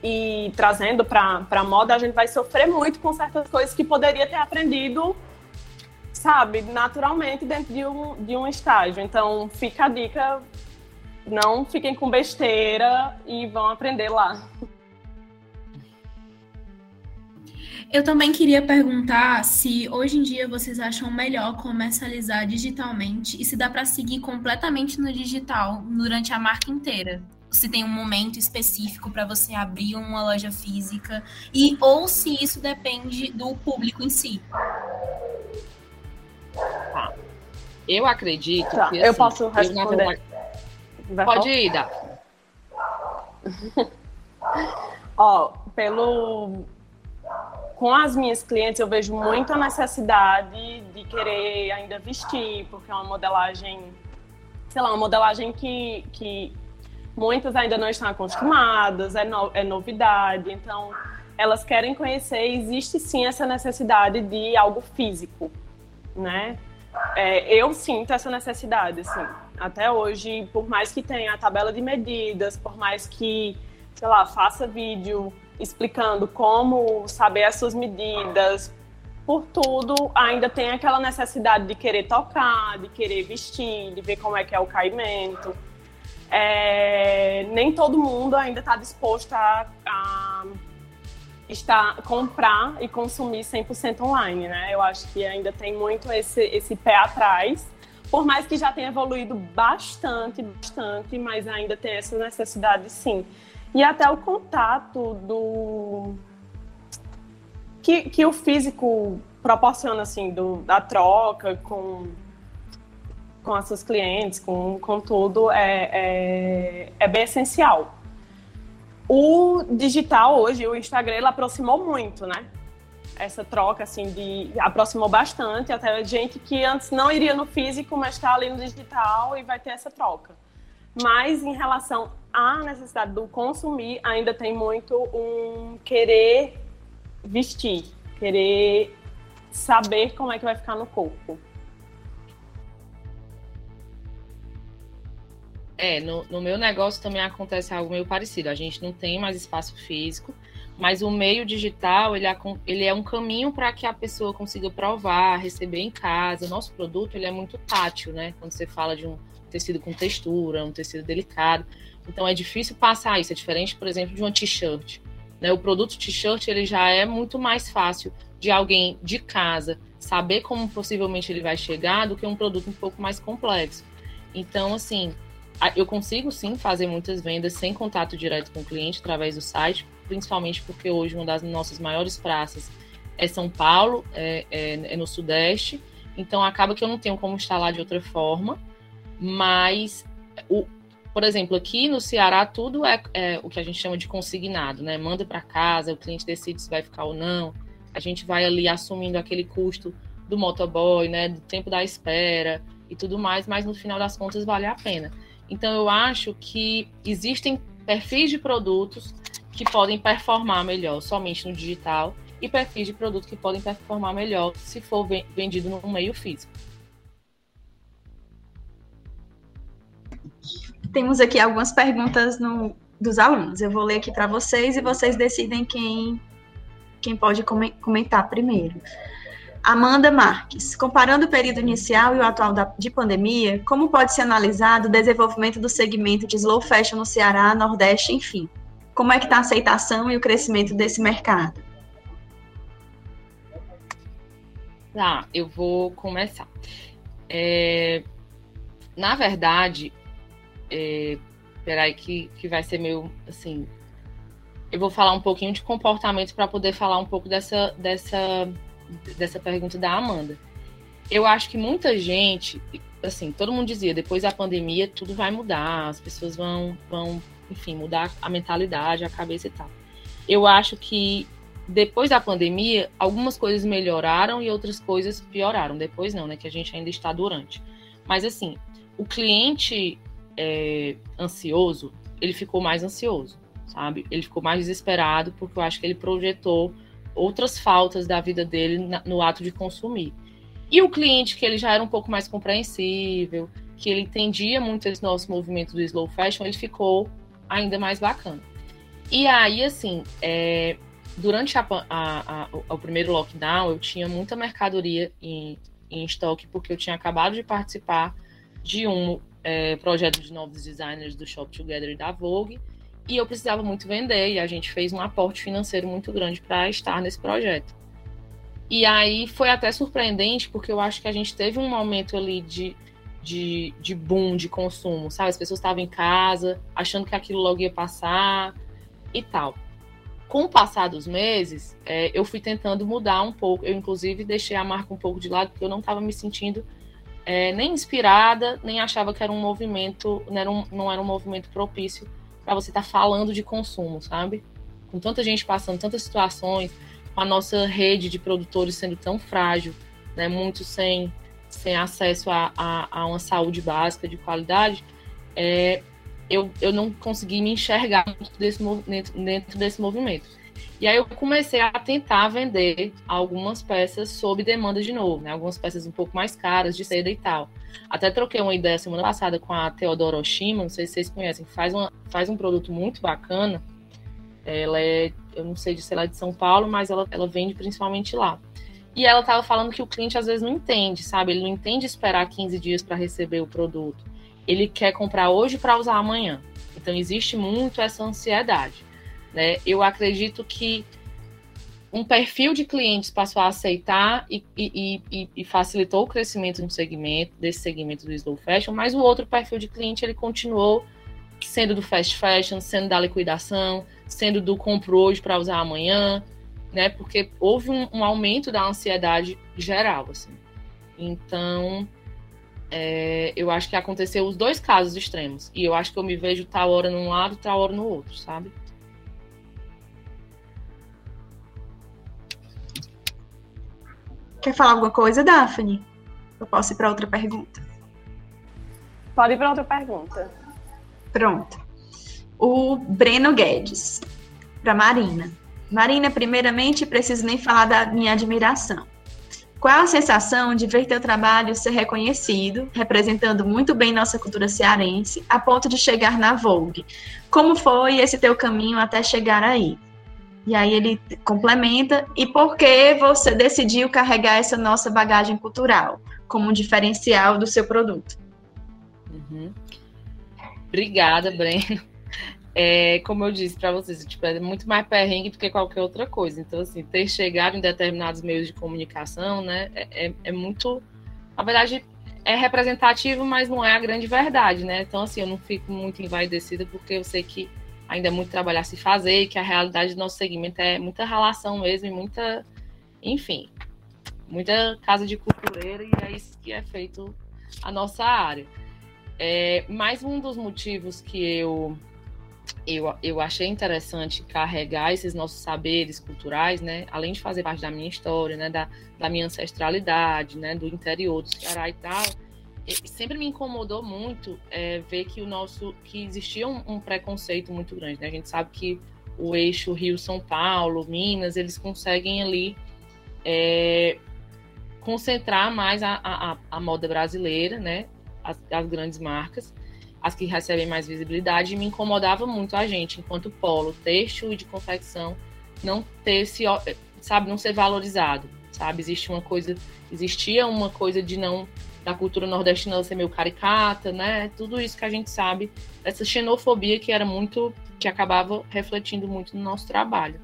e trazendo para a moda, a gente vai sofrer muito com certas coisas que poderia ter aprendido, sabe, naturalmente dentro de um, de um estágio. Então, fica a dica, não fiquem com besteira e vão aprender lá. Eu também queria perguntar se hoje em dia vocês acham melhor comercializar digitalmente e se dá para seguir completamente no digital durante a marca inteira. Se tem um momento específico para você abrir uma loja física e ou se isso depende do público em si. Tá. Eu acredito tá, que assim, eu posso responder. Eu, Pode ir, Dá. Ó, pelo com as minhas clientes eu vejo muita necessidade de querer ainda vestir, porque é uma modelagem, sei lá, uma modelagem que, que muitas ainda não estão acostumadas, é, no, é novidade, então elas querem conhecer, existe sim essa necessidade de algo físico, né? É, eu sinto essa necessidade, assim. Até hoje, por mais que tenha a tabela de medidas, por mais que, sei lá, faça vídeo explicando como saber as suas medidas, por tudo, ainda tem aquela necessidade de querer tocar, de querer vestir, de ver como é que é o caimento. É, nem todo mundo ainda está disposto a, a estar, comprar e consumir 100% online, né? Eu acho que ainda tem muito esse, esse pé atrás, por mais que já tenha evoluído bastante, bastante, mas ainda tem essa necessidade sim. E até o contato do que, que o físico proporciona, assim, do, da troca com, com as suas clientes, com, com tudo, é, é, é bem essencial. O digital hoje, o Instagram, ele aproximou muito, né? Essa troca, assim, de aproximou bastante, até gente que antes não iria no físico, mas está ali no digital e vai ter essa troca. Mas em relação à necessidade do consumir, ainda tem muito um querer vestir, querer saber como é que vai ficar no corpo. É, no, no, meu negócio também acontece algo meio parecido. A gente não tem mais espaço físico, mas o meio digital ele é, ele é um caminho para que a pessoa consiga provar, receber em casa. O nosso produto ele é muito tátil, né? Quando você fala de um tecido com textura, um tecido delicado, então é difícil passar isso. É diferente, por exemplo, de uma t-shirt. Né? O produto t-shirt ele já é muito mais fácil de alguém de casa saber como possivelmente ele vai chegar do que um produto um pouco mais complexo. Então, assim, eu consigo sim fazer muitas vendas sem contato direto com o cliente através do site, principalmente porque hoje uma das nossas maiores praças é São Paulo, é, é, é no Sudeste, então acaba que eu não tenho como instalar de outra forma, mas o, por exemplo, aqui no Ceará, tudo é, é o que a gente chama de consignado, né? Manda para casa, o cliente decide se vai ficar ou não. A gente vai ali assumindo aquele custo do motoboy, né? Do tempo da espera e tudo mais, mas no final das contas vale a pena. Então, eu acho que existem perfis de produtos que podem performar melhor somente no digital e perfis de produto que podem performar melhor se for vendido no meio físico. Temos aqui algumas perguntas no, dos alunos. Eu vou ler aqui para vocês e vocês decidem quem, quem pode comentar primeiro. Amanda Marques, comparando o período inicial e o atual da, de pandemia, como pode ser analisado o desenvolvimento do segmento de slow fashion no Ceará, Nordeste, enfim? Como é que está a aceitação e o crescimento desse mercado? Tá, eu vou começar. É, na verdade, é, peraí, que, que vai ser meio assim. Eu vou falar um pouquinho de comportamento para poder falar um pouco dessa, dessa, dessa pergunta da Amanda. Eu acho que muita gente, assim, todo mundo dizia, depois da pandemia tudo vai mudar, as pessoas vão, vão enfim, mudar a mentalidade, a cabeça e tal. Eu acho que depois da pandemia, algumas coisas melhoraram e outras coisas pioraram. Depois não, né? Que a gente ainda está durante. Mas assim, o cliente é, ansioso, ele ficou mais ansioso, sabe? Ele ficou mais desesperado porque eu acho que ele projetou outras faltas da vida dele no ato de consumir. E o cliente que ele já era um pouco mais compreensível, que ele entendia muito esse nosso movimento do slow fashion, ele ficou ainda mais bacana. E aí, assim, é, durante a, a, a, o primeiro lockdown, eu tinha muita mercadoria em, em estoque, porque eu tinha acabado de participar de um é, projeto de novos designers do Shop Together e da Vogue, e eu precisava muito vender, e a gente fez um aporte financeiro muito grande para estar nesse projeto. E aí foi até surpreendente, porque eu acho que a gente teve um momento ali de, de, de boom de consumo, sabe? As pessoas estavam em casa, achando que aquilo logo ia passar e tal. Com o passar dos meses, é, eu fui tentando mudar um pouco. Eu, inclusive, deixei a marca um pouco de lado, porque eu não estava me sentindo é, nem inspirada, nem achava que era um movimento, não era um, não era um movimento propício para você estar tá falando de consumo, sabe? Com tanta gente passando tantas situações, com a nossa rede de produtores sendo tão frágil, né, muito sem, sem acesso a, a, a uma saúde básica de qualidade, é, eu, eu não consegui me enxergar dentro desse, dentro desse movimento. E aí eu comecei a tentar vender algumas peças sob demanda de novo, né? Algumas peças um pouco mais caras, de seda e tal. Até troquei uma ideia semana passada com a Teodoro Oshima, não sei se vocês conhecem, faz, uma, faz um produto muito bacana. Ela é, eu não sei de sei lá de São Paulo, mas ela, ela vende principalmente lá. E ela estava falando que o cliente às vezes não entende, sabe? Ele não entende esperar 15 dias para receber o produto. Ele quer comprar hoje para usar amanhã. Então existe muito essa ansiedade. Né? Eu acredito que um perfil de clientes passou a aceitar e, e, e, e, facilitou o crescimento no segmento, desse segmento do slow fashion, mas o outro perfil de cliente ele continuou sendo do fast fashion, sendo da liquidação, sendo do compro hoje para usar amanhã, né? Porque houve um, um aumento da ansiedade geral, assim. Então, é, eu acho que aconteceu os dois casos extremos. E eu acho que eu me vejo tal hora num lado, tal hora no outro, sabe? Quer falar alguma coisa, Daphne? Eu posso ir para outra pergunta. Pode ir para outra pergunta. Pronto. O Breno Guedes, para Marina. Marina, primeiramente, preciso nem falar da minha admiração. Qual a sensação de ver teu trabalho ser reconhecido, representando muito bem nossa cultura cearense, a ponto de chegar na Vogue? Como foi esse teu caminho até chegar aí? E aí ele complementa, e por que você decidiu carregar essa nossa bagagem cultural como um diferencial do seu produto? Uhum. Obrigada, Breno. É, como eu disse para vocês, tipo, é muito mais perrengue do que qualquer outra coisa. Então, assim, ter chegado em determinados meios de comunicação, né, é, é, é muito. Na verdade, é representativo, mas não é a grande verdade, né? Então, assim, eu não fico muito envaidecida porque eu sei que ainda é muito trabalho a se fazer e que a realidade do nosso segmento é muita relação mesmo e muita, enfim, muita casa de cultureira e é isso que é feito a nossa área. É, mais um dos motivos que eu, eu, eu achei interessante carregar esses nossos saberes culturais, né, além de fazer parte da minha história, né, da, da minha ancestralidade, né, do interior do Ceará e tal, sempre me incomodou muito é, ver que o nosso que existia um, um, preconceito muito grande. Né? A gente sabe que o eixo Rio São Paulo, Minas, eles conseguem ali é, concentrar mais a, a, a, moda brasileira, né? As, as, grandes marcas, as que recebem mais visibilidade, e me incomodava muito a gente, enquanto polo, têxtil e de confecção, não ter esse, sabe, não ser valorizado, sabe? Existe uma coisa, existia uma coisa de não da cultura nordestina ser meio caricata, né? Tudo isso que a gente sabe, essa xenofobia que era muito, que acabava refletindo muito no nosso trabalho.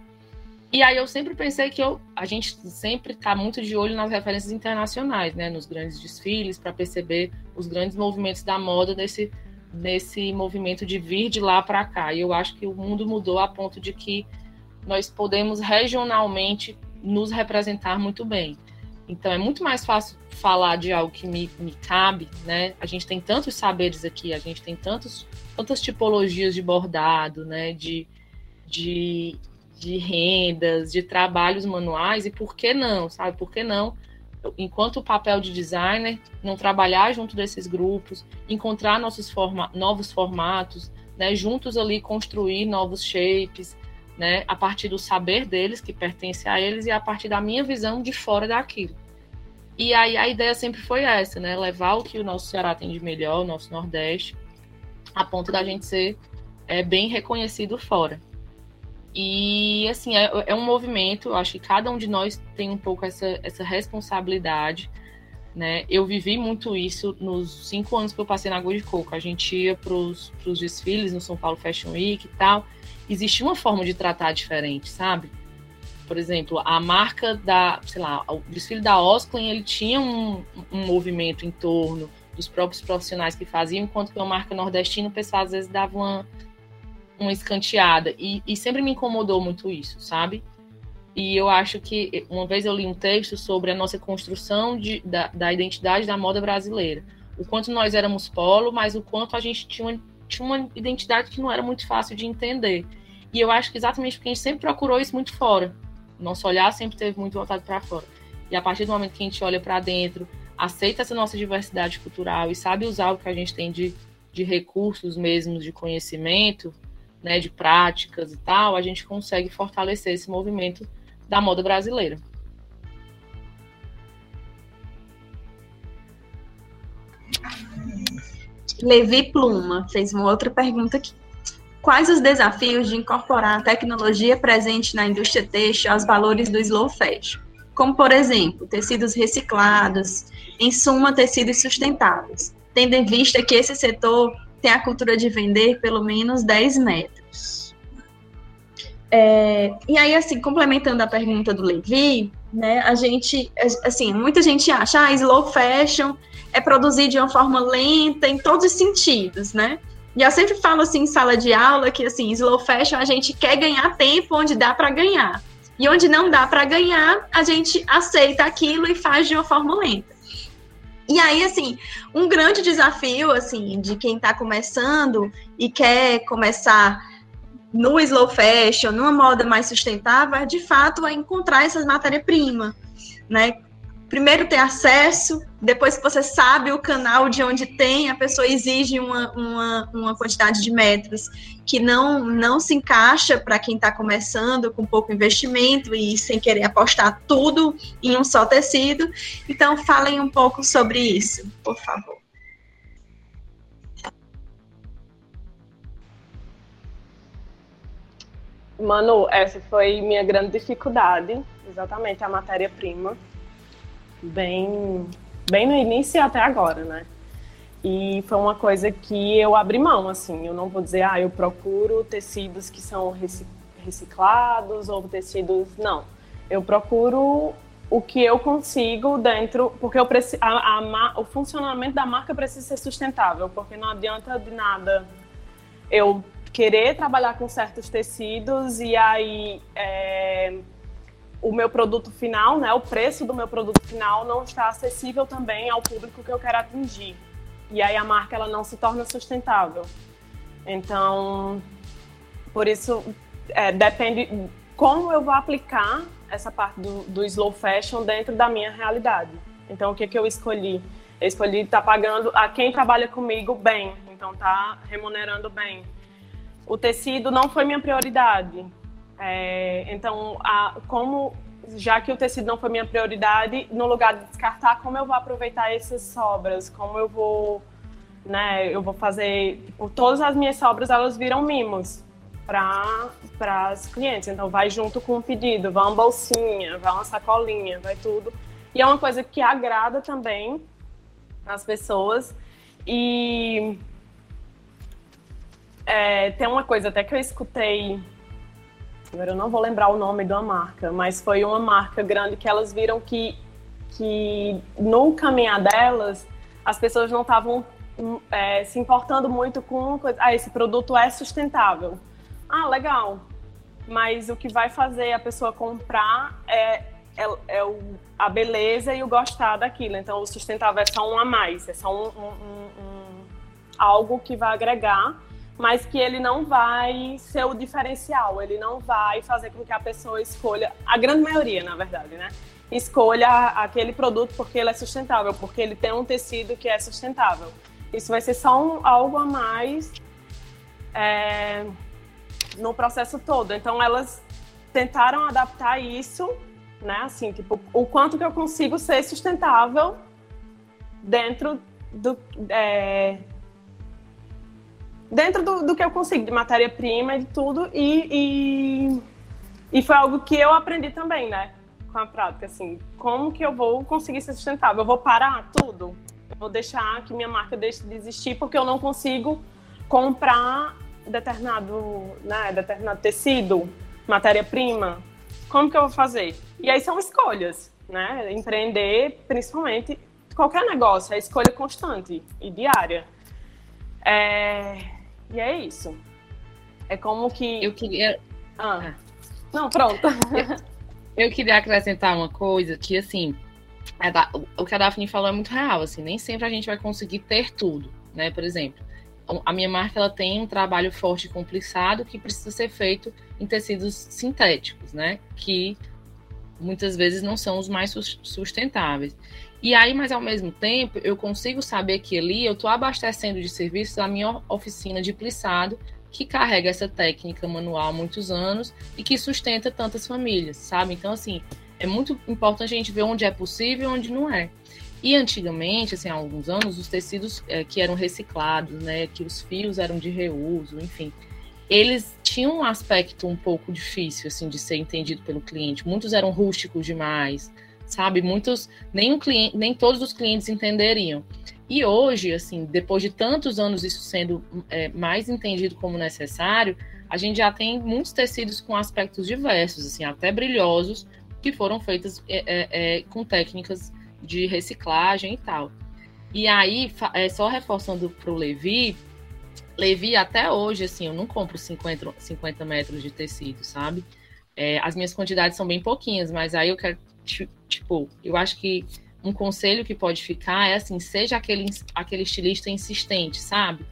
E aí eu sempre pensei que eu, a gente sempre está muito de olho nas referências internacionais, né? Nos grandes desfiles, para perceber os grandes movimentos da moda desse, desse movimento de vir de lá para cá. E eu acho que o mundo mudou a ponto de que nós podemos regionalmente nos representar muito bem. Então é muito mais fácil falar de algo que me, me cabe, né? A gente tem tantos saberes aqui, a gente tem tantos, tantas tipologias de bordado, né? De, de, de rendas, de trabalhos manuais, e por que não, sabe? Por que não? Enquanto o papel de designer, não trabalhar junto desses grupos, encontrar nossos forma, novos formatos, né? Juntos ali construir novos shapes, né, a partir do saber deles, que pertence a eles, e a partir da minha visão de fora daquilo. E aí a ideia sempre foi essa, né, levar o que o nosso Ceará tem de melhor, o nosso Nordeste, a ponto da gente ser é, bem reconhecido fora. E, assim, é, é um movimento, eu acho que cada um de nós tem um pouco essa, essa responsabilidade, né? Eu vivi muito isso nos cinco anos que eu passei na Água de Coco. A gente ia para os desfiles no São Paulo Fashion Week e tal, existia uma forma de tratar diferente, sabe? Por exemplo, a marca da, sei lá, o desfile da Osclen, ele tinha um, um movimento em torno dos próprios profissionais que faziam, enquanto que uma marca nordestina, o pessoal às vezes dava uma, uma escanteada. E, e sempre me incomodou muito isso, sabe? E eu acho que uma vez eu li um texto sobre a nossa construção de, da, da identidade da moda brasileira. O quanto nós éramos polo, mas o quanto a gente tinha uma, tinha uma identidade que não era muito fácil de entender. E eu acho que exatamente porque a gente sempre procurou isso muito fora. Nosso olhar sempre teve muito voltado para fora. E a partir do momento que a gente olha para dentro, aceita essa nossa diversidade cultural e sabe usar o que a gente tem de, de recursos mesmo, de conhecimento, né, de práticas e tal, a gente consegue fortalecer esse movimento da moda brasileira. Levi Pluma fez uma outra pergunta aqui. Quais os desafios de incorporar a tecnologia presente na indústria têxtil aos valores do slow fashion? Como, por exemplo, tecidos reciclados, em suma, tecidos sustentáveis, tendo em vista que esse setor tem a cultura de vender pelo menos 10 metros. É, e aí, assim, complementando a pergunta do Levi, né, a gente, assim, muita gente acha, ah, slow fashion é produzir de uma forma lenta em todos os sentidos, né? E eu sempre falo assim em sala de aula que assim, slow fashion a gente quer ganhar tempo onde dá para ganhar. E onde não dá para ganhar, a gente aceita aquilo e faz de uma forma lenta. E aí, assim, um grande desafio, assim, de quem está começando e quer começar no slow fashion, numa moda mais sustentável, é, de fato, é encontrar essas matérias-primas, né? Primeiro ter acesso, depois que você sabe o canal de onde tem, a pessoa exige uma, uma, uma quantidade de metros que não, não se encaixa para quem está começando com pouco investimento e sem querer apostar tudo em um só tecido. Então, falem um pouco sobre isso, por favor. Manu, essa foi minha grande dificuldade, exatamente a matéria-prima bem, bem no início até agora, né? E foi uma coisa que eu abri mão, assim. Eu não vou dizer, ah, eu procuro tecidos que são reciclados ou tecidos. Não. Eu procuro o que eu consigo dentro, porque eu preciso, a, a, o funcionamento da marca precisa ser sustentável, porque não adianta de nada eu querer trabalhar com certos tecidos e aí é, o meu produto final, né, o preço do meu produto final não está acessível também ao público que eu quero atingir. E aí a marca ela não se torna sustentável. Então, por isso é, depende como eu vou aplicar essa parte do, do, slow fashion dentro da minha realidade. Então, o que que eu escolhi? Eu escolhi estar tá pagando a quem trabalha comigo bem, então tá remunerando bem. O tecido não foi minha prioridade. É, então, a, como já que o tecido não foi minha prioridade, no lugar de descartar, como eu vou aproveitar essas sobras? Como eu vou, né? Eu vou fazer, tipo, todas as minhas sobras elas viram mimos para as clientes. Então, vai junto com o pedido, vai uma bolsinha, vai uma sacolinha, vai tudo. E é uma coisa que agrada também as pessoas. E é, tem uma coisa até que eu escutei agora eu não vou lembrar o nome da marca, mas foi uma marca grande que elas viram que, que no caminhar delas, as pessoas não estavam é, se importando muito com. Ah, esse produto é sustentável. Ah, legal. Mas o que vai fazer a pessoa comprar é, é, é o, a beleza e o gostar daquilo. Então, o sustentável é só um a mais, é só um, um, um algo que vai agregar mas que ele não vai ser o diferencial, ele não vai fazer com que a pessoa escolha, a grande maioria, na verdade, né? Escolha aquele produto porque ele é sustentável, porque ele tem um tecido que é sustentável. Isso vai ser só um, algo a mais é, no processo todo. Então, elas tentaram adaptar isso, né? Assim, tipo, o quanto que eu consigo ser sustentável dentro do, é, dentro do, do que eu consigo, de matéria-prima e de tudo, e, e, e, foi algo que eu aprendi também, né? Com a prática, assim, como que eu vou conseguir ser sustentável? Eu vou parar tudo? Eu vou deixar que minha marca deixe de existir porque eu não consigo comprar determinado, né, determinado tecido, matéria-prima? Como que eu vou fazer? E aí são escolhas, né? Empreender, principalmente, qualquer negócio, é escolha constante e diária. É, e é isso. É como que. Eu queria. Ah. ah. Não, pronto. Eu, eu, queria acrescentar uma coisa que, assim, da, o que a Daphne falou é muito real, assim, nem sempre a gente vai conseguir ter tudo, né? Por exemplo, a minha marca ela tem um trabalho forte e complicado que precisa ser feito em tecidos sintéticos, né? Que muitas vezes não são os mais sustentáveis. E aí, mas ao mesmo tempo, eu consigo saber que ali eu estou abastecendo de serviços a minha oficina de plissado, que carrega essa técnica manual há muitos anos e que sustenta tantas famílias, sabe? Então, assim, é muito importante a gente ver onde é possível e onde não é. E antigamente, assim, há alguns anos, os tecidos é, que eram reciclados, né, que os fios eram de reuso, enfim, eles tinham um aspecto um pouco difícil, assim, de ser entendido pelo cliente. Muitos eram rústicos demais, sabe? Muitos, nem, um cliente, nem todos os clientes entenderiam. E hoje, assim, depois de tantos anos isso sendo é, mais entendido como necessário, a gente já tem muitos tecidos com aspectos diversos, assim, até brilhosos, que foram feitos é, é, é com técnicas de reciclagem e tal. E aí, é, só reforçando para o Levi, Levi até hoje, assim, eu não compro 50, 50 metros de tecido, sabe? É, as minhas quantidades são bem pouquinhas, mas aí eu quero tipo, eu acho que um conselho que pode ficar é assim, seja aquele, aquele estilista insistente, sabe?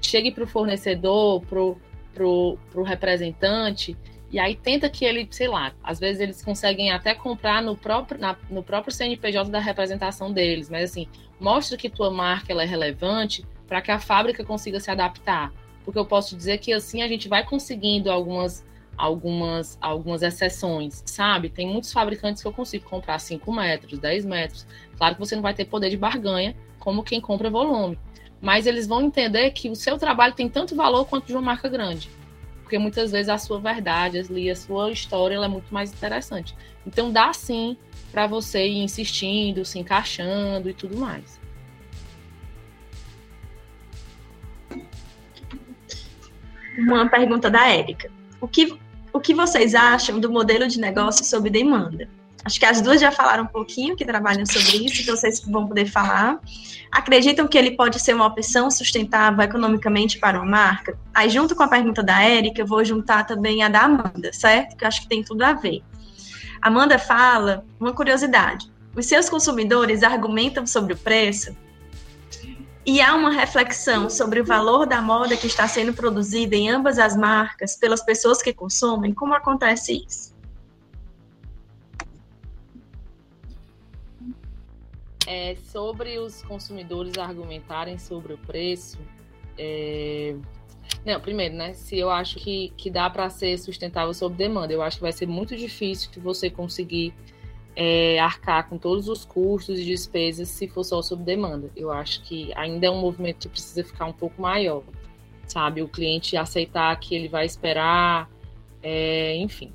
Chegue para o fornecedor, pro, pro, pro representante, e aí tenta que ele, sei lá, às vezes eles conseguem até comprar no próprio, na, no próprio CNPJ da representação deles, mas assim, mostra que tua marca ela é relevante para que a fábrica consiga se adaptar. Porque eu posso dizer que assim a gente vai conseguindo algumas algumas, algumas exceções, sabe? Tem muitos fabricantes que eu consigo comprar 5 metros, 10 metros. Claro que você não vai ter poder de barganha como quem compra volume. Mas eles vão entender que o seu trabalho tem tanto valor quanto de uma marca grande. Porque muitas vezes a sua verdade, a sua história é muito mais interessante. Então dá sim para você ir insistindo, se encaixando e tudo mais. Uma pergunta da Érica. O que, o que vocês acham do modelo de negócio sob demanda? Acho que as duas já falaram um pouquinho que trabalham sobre isso, então vocês vão poder falar. Acreditam que ele pode ser uma opção sustentável economicamente para uma marca? Aí, junto com a pergunta da Érica, eu vou juntar também a da Amanda, certo? Que eu acho que tem tudo a ver. Amanda fala uma curiosidade: os seus consumidores argumentam sobre o preço e há uma reflexão sobre o valor da moda que está sendo produzida em ambas as marcas pelas pessoas que consomem? Como acontece isso? É, sobre os consumidores argumentarem sobre o preço, é... não, primeiro, né? Se eu acho que, que dá para ser sustentável sob demanda, eu acho que vai ser muito difícil que você conseguir é, arcar com todos os custos e despesas se for só sob demanda. Eu acho que ainda é um movimento que precisa ficar um pouco maior, sabe? O cliente aceitar que ele vai esperar, é, enfim.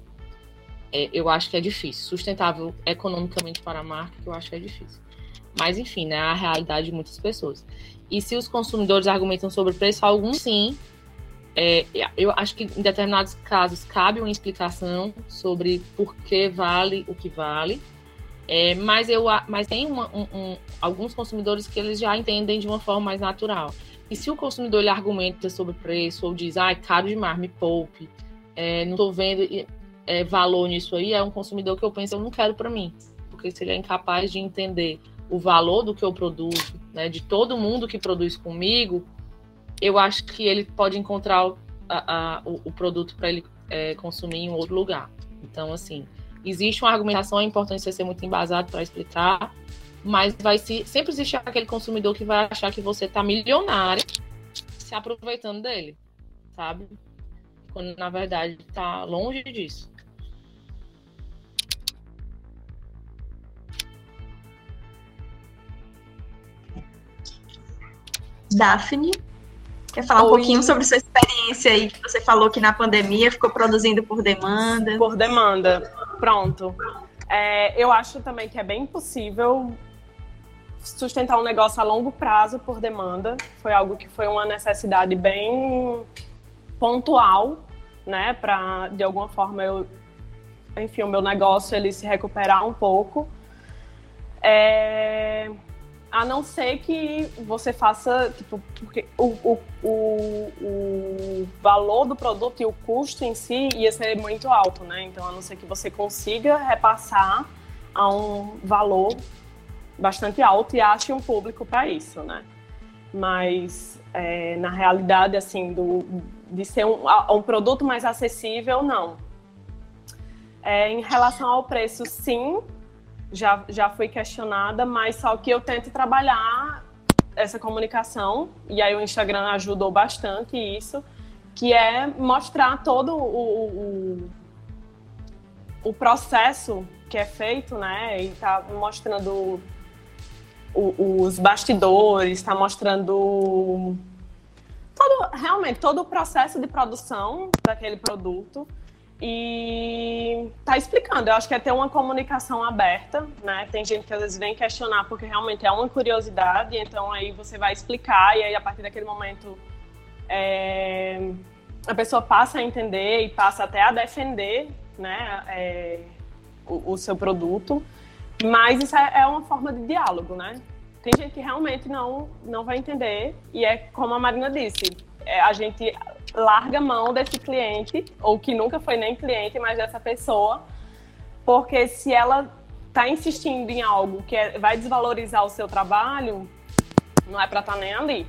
É, eu acho que é difícil. Sustentável economicamente para a marca, eu acho que é difícil. Mas, enfim, né, a realidade de muitas pessoas. E se os consumidores argumentam sobre preço, alguns sim, é, eu acho que em determinados casos cabe uma explicação sobre por que vale o que vale, é, mas, eu, mas tem uma, um, um, alguns consumidores que eles já entendem de uma forma mais natural. E se o consumidor ele argumenta sobre preço ou diz, ah, é caro demais, me poupe, é, não estou vendo é, valor nisso aí, é um consumidor que eu penso, eu não quero para mim. Porque se ele é incapaz de entender o valor do que eu produzo, né, de todo mundo que produz comigo, eu acho que ele pode encontrar o, a, a, o, produto para ele é, consumir em outro lugar. Então, assim, existe uma argumentação, é importante você ser muito embasado para explicar, mas vai se, sempre existe aquele consumidor que vai achar que você está milionário se aproveitando dele, sabe? Quando na verdade está longe disso. Daphne? Quer falar Oi. um pouquinho sobre sua experiência aí, que você falou que na pandemia ficou produzindo por demanda? Por demanda, pronto. É, eu acho também que é bem possível sustentar um negócio a longo prazo por demanda. Foi algo que foi uma necessidade bem pontual, né, para de alguma forma eu, enfim, o meu negócio ele se recuperar um pouco. É, a não ser que você faça, tipo, porque o, o, o, o, valor do produto e o custo em si ia ser muito alto, né? Então, a não ser que você consiga repassar a um valor bastante alto e ache um público para isso, né? Mas, é, na realidade, assim, do, de ser um, um produto mais acessível, não. É, em relação ao preço, sim, já, já fui questionada, mas só que eu tento trabalhar essa comunicação, e aí o Instagram ajudou bastante isso, que é mostrar todo o, o, o processo que é feito, né? E tá mostrando o, os bastidores, está mostrando todo, realmente todo o processo de produção daquele produto e tá explicando. Eu acho que é ter uma comunicação aberta, né? Tem gente que às vezes vem questionar porque realmente é uma curiosidade, então aí você vai explicar e aí a partir daquele momento é, a pessoa passa a entender e passa até a defender, né? É, o, o, seu produto. Mas isso é, é uma forma de diálogo, né? Tem gente que realmente não não vai entender e é como a Marina disse, é, a gente larga mão desse cliente, ou que nunca foi nem cliente, mas dessa pessoa, porque se ela está insistindo em algo que é, vai desvalorizar o seu trabalho, não é para estar tá nem ali.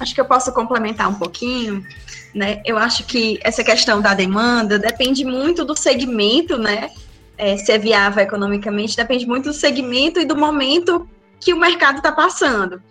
Acho que eu posso complementar um pouquinho, né? Eu acho que essa questão da demanda depende muito do segmento, né? É, se é viável economicamente, depende muito do segmento e do momento que o mercado está passando.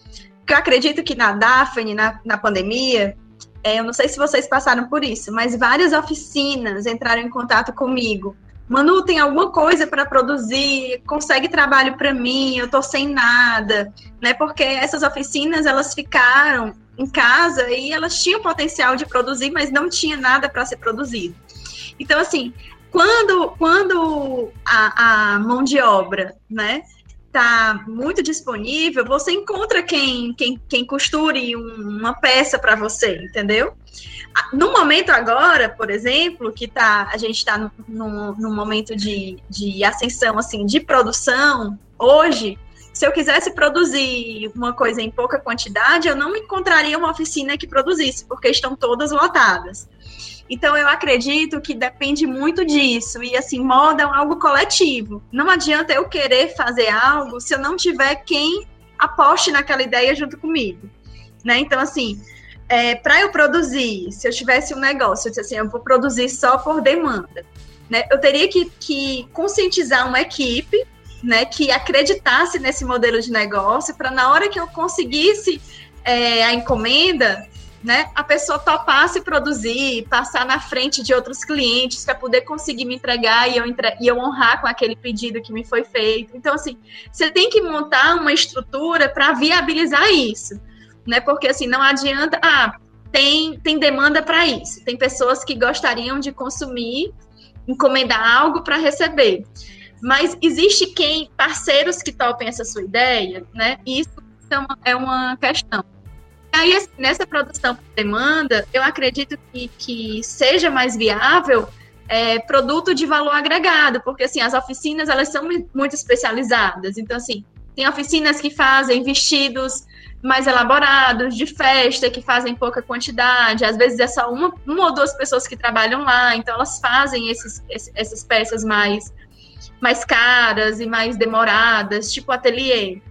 Eu acredito que na Daphne, na, na pandemia, é, eu não sei se vocês passaram por isso, mas várias oficinas entraram em contato comigo. Manu, tem alguma coisa para produzir? Consegue trabalho para mim? Eu tô sem nada, né? Porque essas oficinas elas ficaram em casa e elas tinham potencial de produzir, mas não tinha nada para ser produzido. Então, assim, quando, quando a, a mão de obra, né, está muito disponível, você encontra quem, quem, quem costure uma peça para você, entendeu? No momento agora, por exemplo, que tá, a gente está num momento de, de ascensão assim, de produção, hoje, se eu quisesse produzir uma coisa em pouca quantidade, eu não encontraria uma oficina que produzisse, porque estão todas lotadas. Então eu acredito que depende muito disso e assim moda é algo coletivo. Não adianta eu querer fazer algo se eu não tiver quem aposte naquela ideia junto comigo, né? Então assim, é, para eu produzir, se eu tivesse um negócio, eu disse assim, eu vou produzir só por demanda, né? Eu teria que, que conscientizar uma equipe, né, que acreditasse nesse modelo de negócio para na hora que eu conseguisse é, a encomenda, né, a pessoa topasse produzir, passar na frente de outros clientes para poder conseguir me entregar e eu, entre... e eu honrar com aquele pedido que me foi feito. Então, assim, você tem que montar uma estrutura para viabilizar isso, né? Porque assim, não adianta, ah, tem, tem demanda para isso, tem pessoas que gostariam de consumir, encomendar algo para receber. Mas existe quem, parceiros que topem essa sua ideia, né? Isso é uma questão aí, assim, nessa produção por demanda, eu acredito que, que seja mais viável é, produto de valor agregado, porque assim, as oficinas elas são muito especializadas. Então, assim, tem oficinas que fazem vestidos mais elaborados, de festa, que fazem pouca quantidade, às vezes é só uma, uma ou duas pessoas que trabalham lá, então elas fazem esses, essas peças mais, mais caras e mais demoradas, tipo ateliê.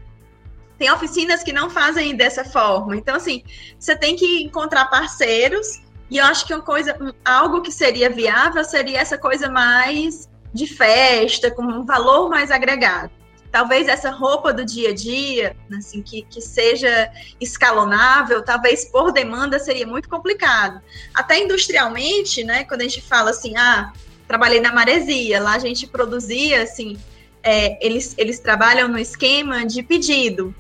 Tem oficinas que não fazem dessa forma. Então, assim, você tem que encontrar parceiros. E eu acho que uma coisa, algo que seria viável seria essa coisa mais de festa, com um valor mais agregado. Talvez essa roupa do dia a dia, assim, que, que seja escalonável, talvez por demanda seria muito complicado. Até industrialmente, né, quando a gente fala assim, ah, trabalhei na maresia, lá a gente produzia, assim, é, eles, eles trabalham no esquema de pedido.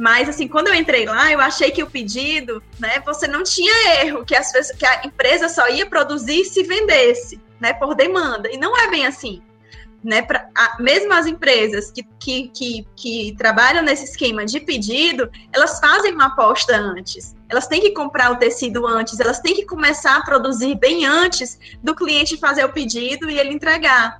Mas, assim, quando eu entrei lá, eu achei que o pedido, né, você não tinha erro, que, as que a empresa só ia produzir se vendesse, né, por demanda. E não é bem assim. Né, pra, a, mesmo as empresas que, que, que, que trabalham nesse esquema de pedido, elas fazem uma aposta antes. Elas têm que comprar o tecido antes, elas têm que começar a produzir bem antes do cliente fazer o pedido e ele entregar.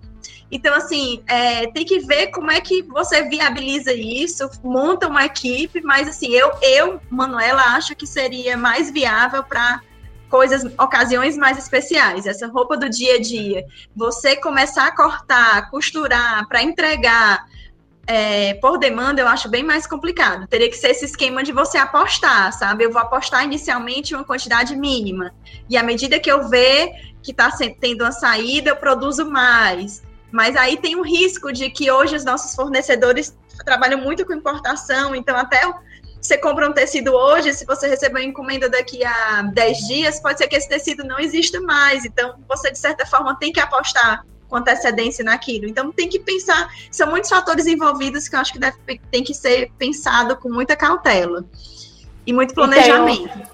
Então, assim, é, tem que ver como é que você viabiliza isso, monta uma equipe, mas assim, eu, eu Manuela, acho que seria mais viável para coisas, ocasiões mais especiais. Essa roupa do dia a dia, você começar a cortar, costurar para entregar é, por demanda, eu acho bem mais complicado. Teria que ser esse esquema de você apostar, sabe? Eu vou apostar inicialmente uma quantidade mínima. E à medida que eu ver que está tendo uma saída, eu produzo mais. Mas aí tem um risco de que hoje os nossos fornecedores trabalham muito com importação, então até você compra um tecido hoje, se você receber uma encomenda daqui a 10 dias, pode ser que esse tecido não exista mais. Então, você, de certa forma, tem que apostar com antecedência naquilo. Então, tem que pensar. São muitos fatores envolvidos que eu acho que deve, tem que ser pensado com muita cautela e muito planejamento. E tem,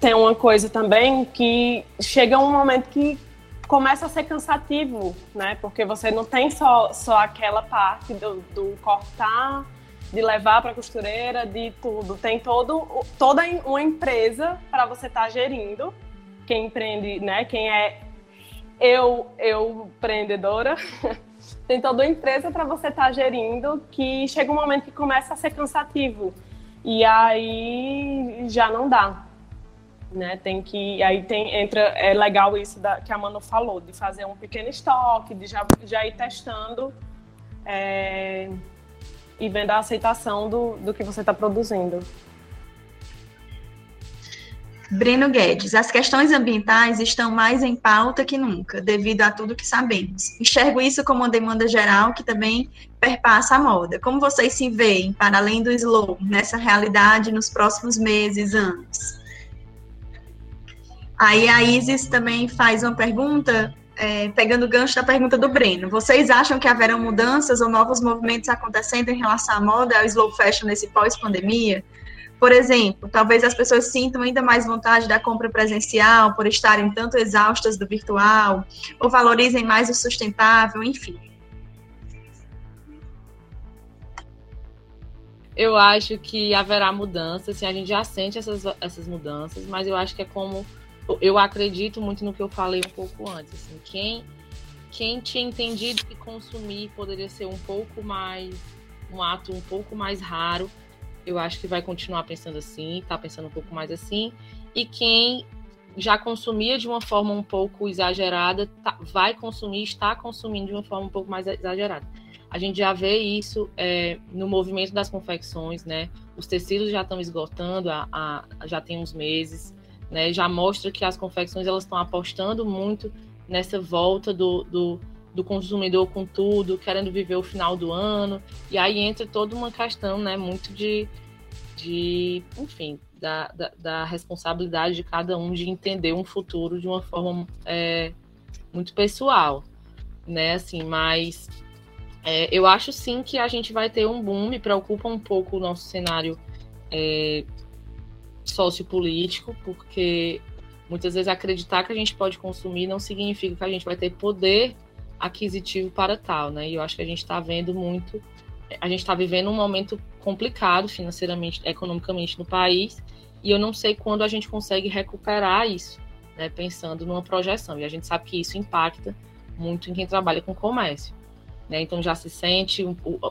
tem uma coisa também que chega um momento que começa a ser cansativo, né? Porque você não tem só, só aquela parte do, do cortar de levar para a costureira, de tudo. Tem todo, toda uma empresa para você estar tá gerindo. Quem empreende, né? Quem é eu, eu empreendedora, tem toda uma empresa para você estar tá gerindo que chega um momento que começa a ser cansativo. E aí já não dá. Né, tem que aí tem entra é legal isso da, que a Manu falou de fazer um pequeno estoque de já, já ir testando é, e vendo a aceitação do, do que você está produzindo. Breno Guedes, as questões ambientais estão mais em pauta que nunca, devido a tudo que sabemos. Enxergo isso como uma demanda geral que também perpassa a moda. Como vocês se veem, para além do slow, nessa realidade nos próximos meses, anos? Aí a Isis também faz uma pergunta é, pegando o gancho da pergunta do Breno, vocês acham que haverão mudanças ou novos movimentos acontecendo em relação à moda, ao slow fashion nesse pós-pandemia? Por exemplo, talvez as pessoas sintam ainda mais vontade da compra presencial por estarem tanto exaustas do virtual, ou valorizem mais o sustentável, enfim. Eu acho que haverá mudanças, assim, a gente já sente essas, essas mudanças, mas eu acho que é como eu acredito muito no que eu falei um pouco antes. Assim, quem, quem tinha entendido que consumir poderia ser um pouco mais, um ato um pouco mais raro, eu acho que vai continuar pensando assim, tá pensando um pouco mais assim. E quem já consumia de uma forma um pouco exagerada, tá, vai consumir, está consumindo de uma forma um pouco mais exagerada. A gente já vê isso é, no movimento das confecções, né? Os tecidos já estão esgotando, a, a, já tem uns meses né? Já mostra que as confecções elas estão apostando muito nessa volta do, do, do, consumidor com tudo, querendo viver o final do ano, e aí entra toda uma questão, né? Muito de, de enfim, da, da, da responsabilidade de cada um de entender um futuro de uma forma é, muito pessoal, né? Assim, mas é, eu acho sim que a gente vai ter um boom, me preocupa um pouco o nosso cenário é, sociopolítico, porque muitas vezes acreditar que a gente pode consumir não significa que a gente vai ter poder aquisitivo para tal, né? E eu acho que a gente está vendo muito, a gente está vivendo um momento complicado financeiramente, economicamente no país, e eu não sei quando a gente consegue recuperar isso, né? Pensando numa projeção, e a gente sabe que isso impacta muito em quem trabalha com comércio. Né? Então já se sente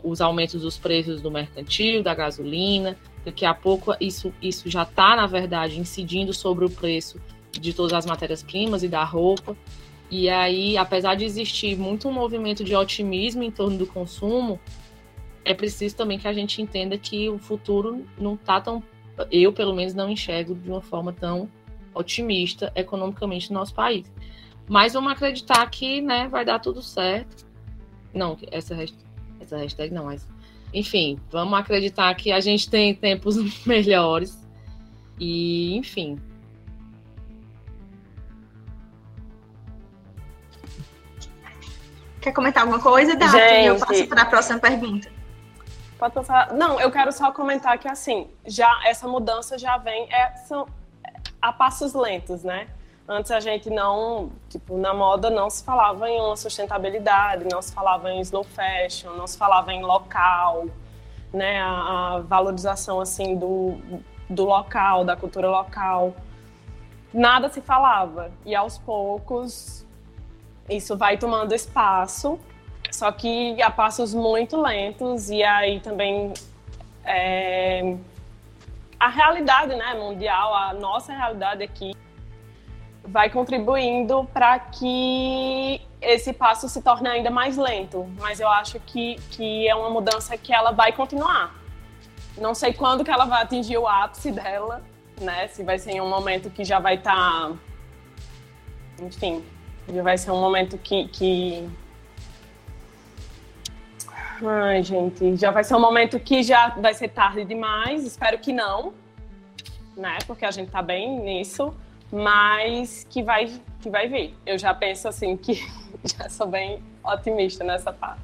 os aumentos dos preços do mercantil, da gasolina, Daqui a pouco isso, isso já está, na verdade, incidindo sobre o preço de todas as matérias-primas e da roupa. E aí, apesar de existir muito um movimento de otimismo em torno do consumo, é preciso também que a gente entenda que o futuro não está tão. Eu, pelo menos, não enxergo de uma forma tão otimista economicamente no nosso país. Mas vamos acreditar que né, vai dar tudo certo. Não, essa hashtag, essa hashtag não, mas enfim, vamos acreditar que a gente tem tempos melhores. E, enfim. Quer comentar alguma coisa, Dati? Gente, eu passo para a próxima pergunta. Pode passar. Não, eu quero só comentar que assim, já essa mudança já vem é, são, a passos lentos, né? Antes a gente não, tipo, na moda não se falava em uma sustentabilidade, não se falava em slow fashion, não se falava em local, né, a, a valorização assim do, do local, da cultura local. Nada se falava. E aos poucos isso vai tomando espaço, só que a passos muito lentos e aí também é, a realidade, né, mundial, a nossa realidade aqui vai contribuindo para que esse passo se torne ainda mais lento. Mas eu acho que, que é uma mudança que ela vai continuar. Não sei quando que ela vai atingir o ápice dela, né? Se vai ser em um momento que já vai estar. Tá... Enfim, já vai ser um momento que, que. Ai, gente, já vai ser um momento que já vai ser tarde demais. Espero que não, né? Porque a gente tá bem nisso, mas que vai, que vai vir. Eu já penso assim que já sou bem otimista nessa parte.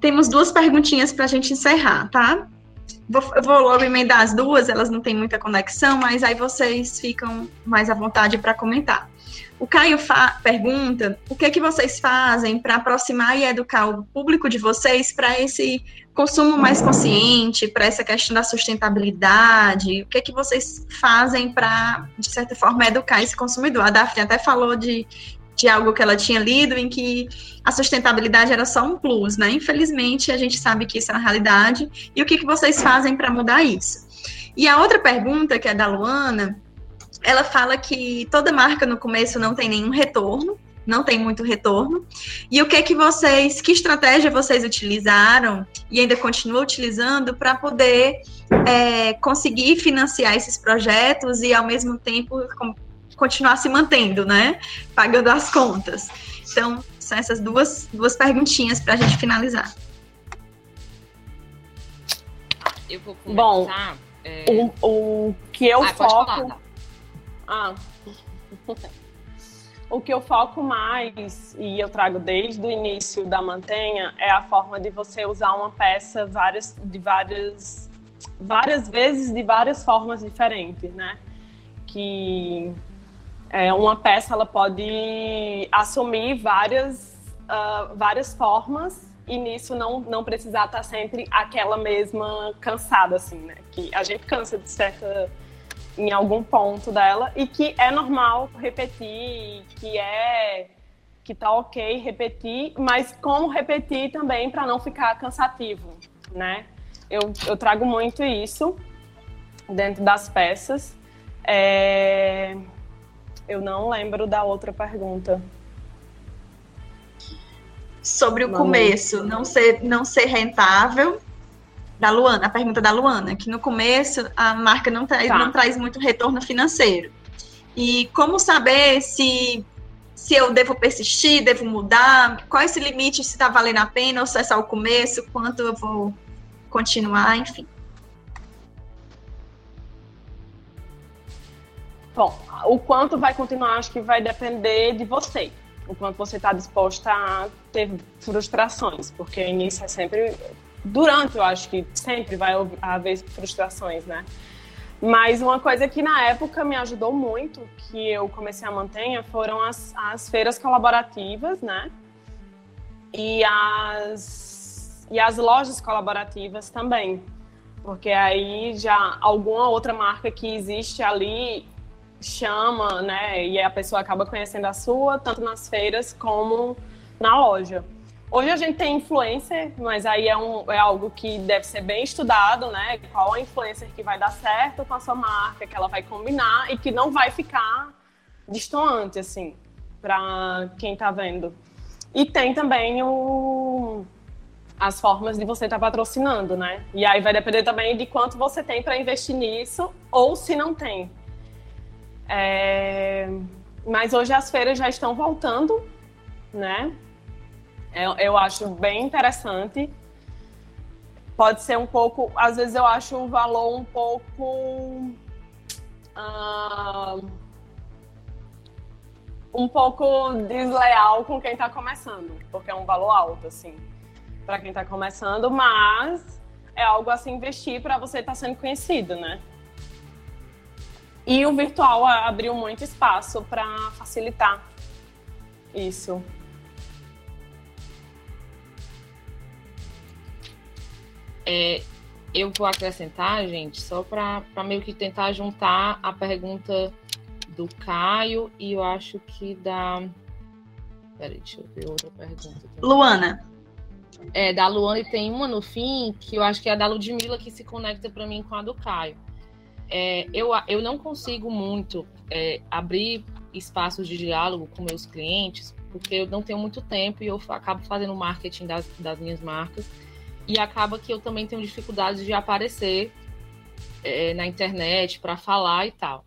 Temos duas perguntinhas para a gente encerrar, tá? Vou, eu vou logo emendar as duas, elas não têm muita conexão, mas aí vocês ficam mais à vontade para comentar. O Caio pergunta o que, é que vocês fazem para aproximar e educar o público de vocês para esse consumo mais consciente, para essa questão da sustentabilidade. O que, é que vocês fazem para, de certa forma, educar esse consumidor? A Daphne até falou de, de algo que ela tinha lido em que a sustentabilidade era só um plus, né? Infelizmente, a gente sabe que isso é uma realidade. E o que, que vocês fazem para mudar isso? E a outra pergunta, que é da Luana, ela fala que toda marca no começo não tem nenhum retorno, não tem muito retorno. E o que que vocês, que estratégia vocês utilizaram e ainda continuam utilizando para poder é, conseguir financiar esses projetos e ao mesmo tempo continuar se mantendo, né? Pagando as contas. Então, são essas duas, duas perguntinhas para a gente finalizar. Eu vou começar. Bom, é... o, o que eu ah, foco. Ah. o que eu foco mais e eu trago desde o início da mantenha é a forma de você usar uma peça várias, de várias, várias vezes de várias formas diferentes, né? Que é, uma peça ela pode assumir várias, uh, várias formas e nisso não, não precisar estar sempre aquela mesma cansada, assim, né? Que a gente cansa de certa em algum ponto dela e que é normal repetir, que é que tá ok repetir, mas como repetir também para não ficar cansativo, né? Eu, eu trago muito isso dentro das peças. É... Eu não lembro da outra pergunta. Sobre o começo, não ser, não ser rentável da Luana, a pergunta da Luana, que no começo a marca não, tra tá. não traz muito retorno financeiro. E como saber se, se eu devo persistir, devo mudar, qual é esse limite, se está valendo a pena, ou se é só o começo, quanto eu vou continuar, enfim. Bom, o quanto vai continuar, acho que vai depender de você. O quanto você está disposta a ter frustrações, porque o início é sempre durante, eu acho que sempre vai haver frustrações, né? Mas uma coisa que na época me ajudou muito, que eu comecei a manter, foram as, as feiras colaborativas, né? E as, e as lojas colaborativas também. Porque aí já alguma outra marca que existe ali chama, né? E a pessoa acaba conhecendo a sua, tanto nas feiras como na loja. Hoje a gente tem influencer, mas aí é, um, é algo que deve ser bem estudado, né? Qual a influencer que vai dar certo com a sua marca, que ela vai combinar e que não vai ficar distoante, assim, para quem está vendo. E tem também o, as formas de você estar tá patrocinando, né? E aí vai depender também de quanto você tem para investir nisso ou se não tem. É... Mas hoje as feiras já estão voltando, né? Eu, eu acho bem interessante. Pode ser um pouco, às vezes eu acho o valor um pouco. Uh, um pouco desleal com quem está começando, porque é um valor alto, assim, para quem está começando, mas é algo a se investir para você estar tá sendo conhecido, né? E o virtual abriu muito espaço para facilitar isso. É, eu vou acrescentar, gente, só para meio que tentar juntar a pergunta do Caio e eu acho que da. Peraí, deixa eu ver outra pergunta. Luana. É, da Luana e tem uma no fim que eu acho que é a da Ludmilla que se conecta para mim com a do Caio. é, eu, eu não consigo muito é, abrir espaços de diálogo com meus clientes, porque eu não tenho muito tempo e eu acabo fazendo marketing das, das minhas marcas. E acaba que eu também tenho dificuldades de aparecer é, na internet para falar e tal.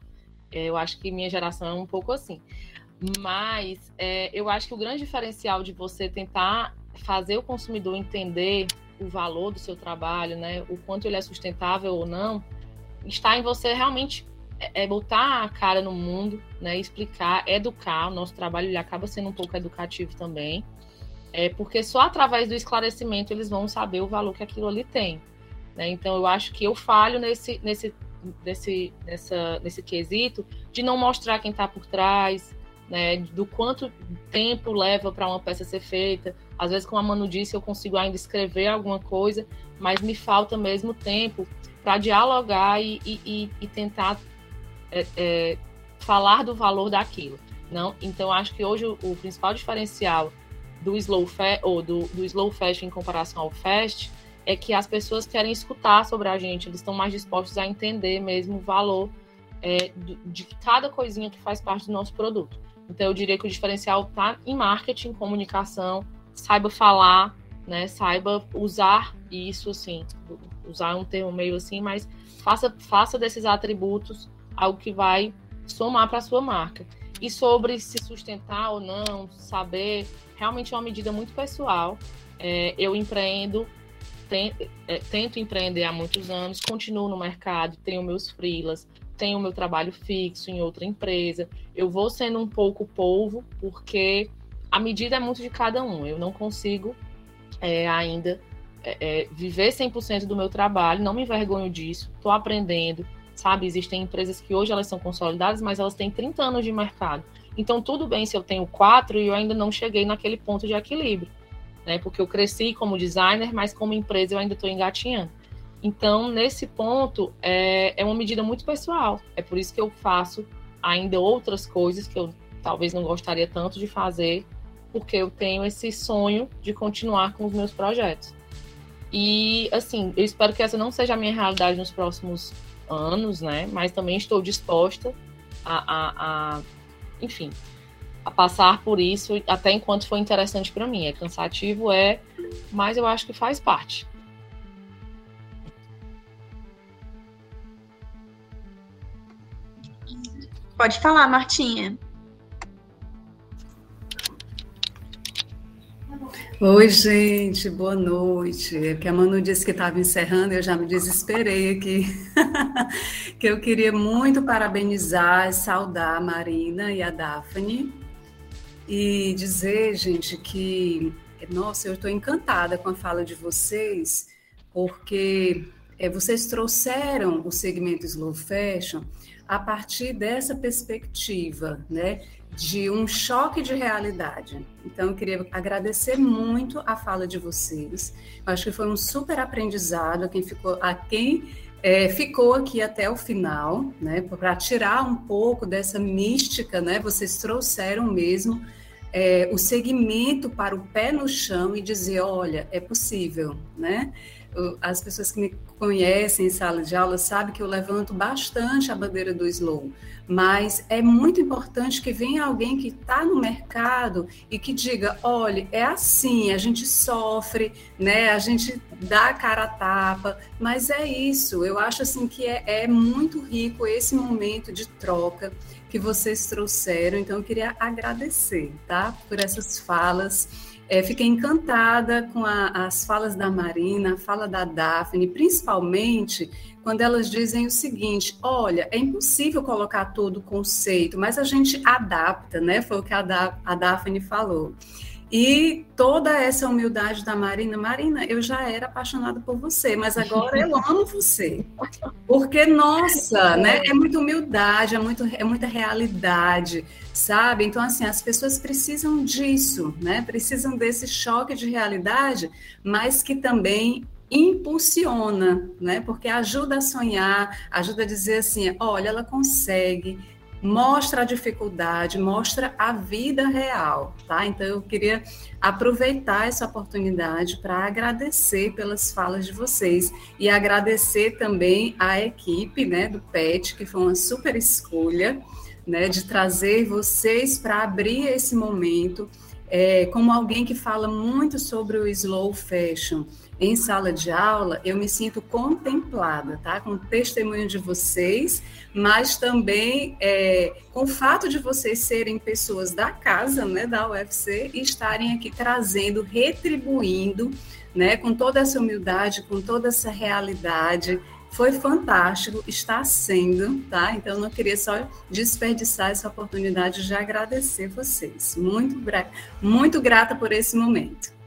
É, eu acho que minha geração é um pouco assim. Mas é, eu acho que o grande diferencial de você tentar fazer o consumidor entender o valor do seu trabalho, né, o quanto ele é sustentável ou não, está em você realmente é, é botar a cara no mundo, né, explicar, educar. O nosso trabalho ele acaba sendo um pouco educativo também, é porque só através do esclarecimento eles vão saber o valor que aquilo ali tem. Né? Então eu acho que eu falho nesse nesse nesse nessa, nesse quesito de não mostrar quem está por trás, né, do quanto tempo leva para uma peça ser feita. Às vezes, como a Manu disse, eu consigo ainda escrever alguma coisa, mas me falta mesmo tempo para dialogar e, e, e tentar é, é, falar do valor daquilo. Não? Então, acho que hoje o, o principal diferencial do slow, fa ou do, do slow fashion em comparação ao fast é que as pessoas querem escutar sobre a gente, eles estão mais dispostos a entender mesmo o valor é, de cada coisinha que faz parte do nosso produto. Então, eu diria que o diferencial está em marketing, comunicação, saiba falar, né? Saiba usar isso, assim, usar um termo meio assim, mas faça, faça desses atributos algo que vai somar para a sua marca. E sobre se sustentar ou não, saber, realmente é uma medida muito pessoal. É, eu empreendo, é, tento empreender há muitos anos, continuo no mercado, tenho meus freelas, tenho meu trabalho fixo em outra empresa. Eu vou sendo um pouco polvo, porque a medida é muito de cada um. Eu não consigo é, ainda é, é, viver 100% do meu trabalho, não me envergonho disso, estou aprendendo, sabe? Existem empresas que hoje elas são consolidadas, mas elas têm 30 anos de mercado. Então, tudo bem se eu tenho quatro e eu ainda não cheguei naquele ponto de equilíbrio, né? Porque eu cresci como designer, mas como empresa eu ainda estou engatinhando. Então, nesse ponto, é, é uma medida muito pessoal. É por isso que eu faço ainda outras coisas que eu talvez não gostaria tanto de fazer, porque eu tenho esse sonho de continuar com os meus projetos. E, assim, eu espero que essa não seja a minha realidade nos próximos anos, né? Mas também estou disposta a, a, a enfim, a passar por isso até enquanto foi interessante para mim. É cansativo, é, mas eu acho que faz parte. Pode falar, Martinha. Oi, gente, boa noite. É que a Manu disse que estava encerrando, eu já me desesperei aqui. que eu queria muito parabenizar e saudar a Marina e a Daphne e dizer, gente, que, nossa, eu estou encantada com a fala de vocês, porque é, vocês trouxeram o segmento Slow Fashion a partir dessa perspectiva, né, de um choque de realidade. Então, eu queria agradecer muito a fala de vocês. Eu acho que foi um super aprendizado a quem ficou, a quem é, ficou aqui até o final, né, para tirar um pouco dessa mística, né, vocês trouxeram mesmo é, o segmento para o pé no chão e dizer, olha, é possível, né? As pessoas que me conhecem em sala de aula sabem que eu levanto bastante a bandeira do slow, mas é muito importante que venha alguém que está no mercado e que diga, olha, é assim, a gente sofre, né? A gente dá a cara a tapa, mas é isso. Eu acho assim que é, é muito rico esse momento de troca que vocês trouxeram. Então, eu queria agradecer, tá? Por essas falas é, fiquei encantada com a, as falas da Marina, a fala da Daphne, principalmente quando elas dizem o seguinte: olha, é impossível colocar todo o conceito, mas a gente adapta, né? Foi o que a, da, a Daphne falou. E toda essa humildade da Marina, Marina, eu já era apaixonada por você, mas agora eu amo você. Porque, nossa, né? É muita humildade, é, muito, é muita realidade, sabe? Então, assim, as pessoas precisam disso, né? Precisam desse choque de realidade, mas que também impulsiona, né? Porque ajuda a sonhar, ajuda a dizer assim, olha, ela consegue, mostra a dificuldade, mostra a vida real, tá? Então eu queria aproveitar essa oportunidade para agradecer pelas falas de vocês e agradecer também à equipe, né, do PET, que foi uma super escolha, né, de trazer vocês para abrir esse momento é, como alguém que fala muito sobre o slow fashion em sala de aula, eu me sinto contemplada, tá? Com o testemunho de vocês, mas também é, com o fato de vocês serem pessoas da casa, né, da UFC, e estarem aqui trazendo, retribuindo, né, com toda essa humildade, com toda essa realidade, foi fantástico, está sendo, tá? Então, eu não queria só desperdiçar essa oportunidade de agradecer vocês. Muito, muito grata por esse momento.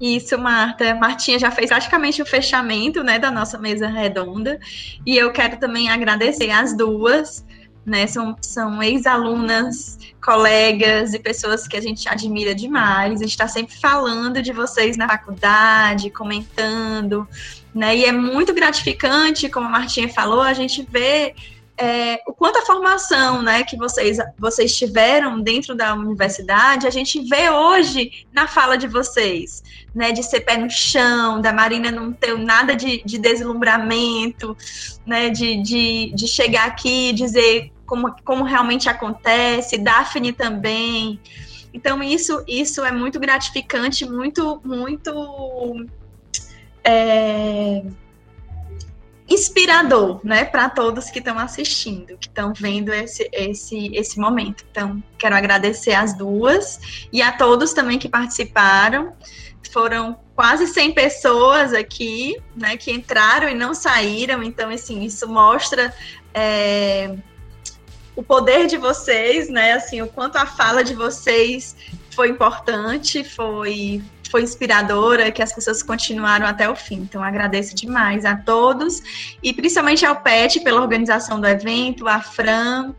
Isso, Marta. Martinha já fez praticamente o fechamento né, da nossa mesa redonda. E eu quero também agradecer as duas, né? São, são ex-alunas colegas e pessoas que a gente admira demais. A gente está sempre falando de vocês na faculdade, comentando, né? E é muito gratificante, como a Martinha falou, a gente vê é, o quanto a formação né, que vocês, vocês tiveram dentro da universidade, a gente vê hoje na fala de vocês, né, de ser pé no chão, da Marina não ter nada de, de deslumbramento, né, de, de, de chegar aqui e dizer como, como realmente acontece, Daphne também. Então, isso, isso é muito gratificante, muito, muito é, inspirador, né, para todos que estão assistindo, que estão vendo esse, esse, esse momento. Então, quero agradecer as duas e a todos também que participaram. Foram quase 100 pessoas aqui, né, que entraram e não saíram. Então, assim, isso mostra é, o poder de vocês, né? Assim, o quanto a fala de vocês foi importante, foi foi inspiradora, que as pessoas continuaram até o fim. Então, agradeço demais a todos e principalmente ao PET pela organização do evento, a Fran,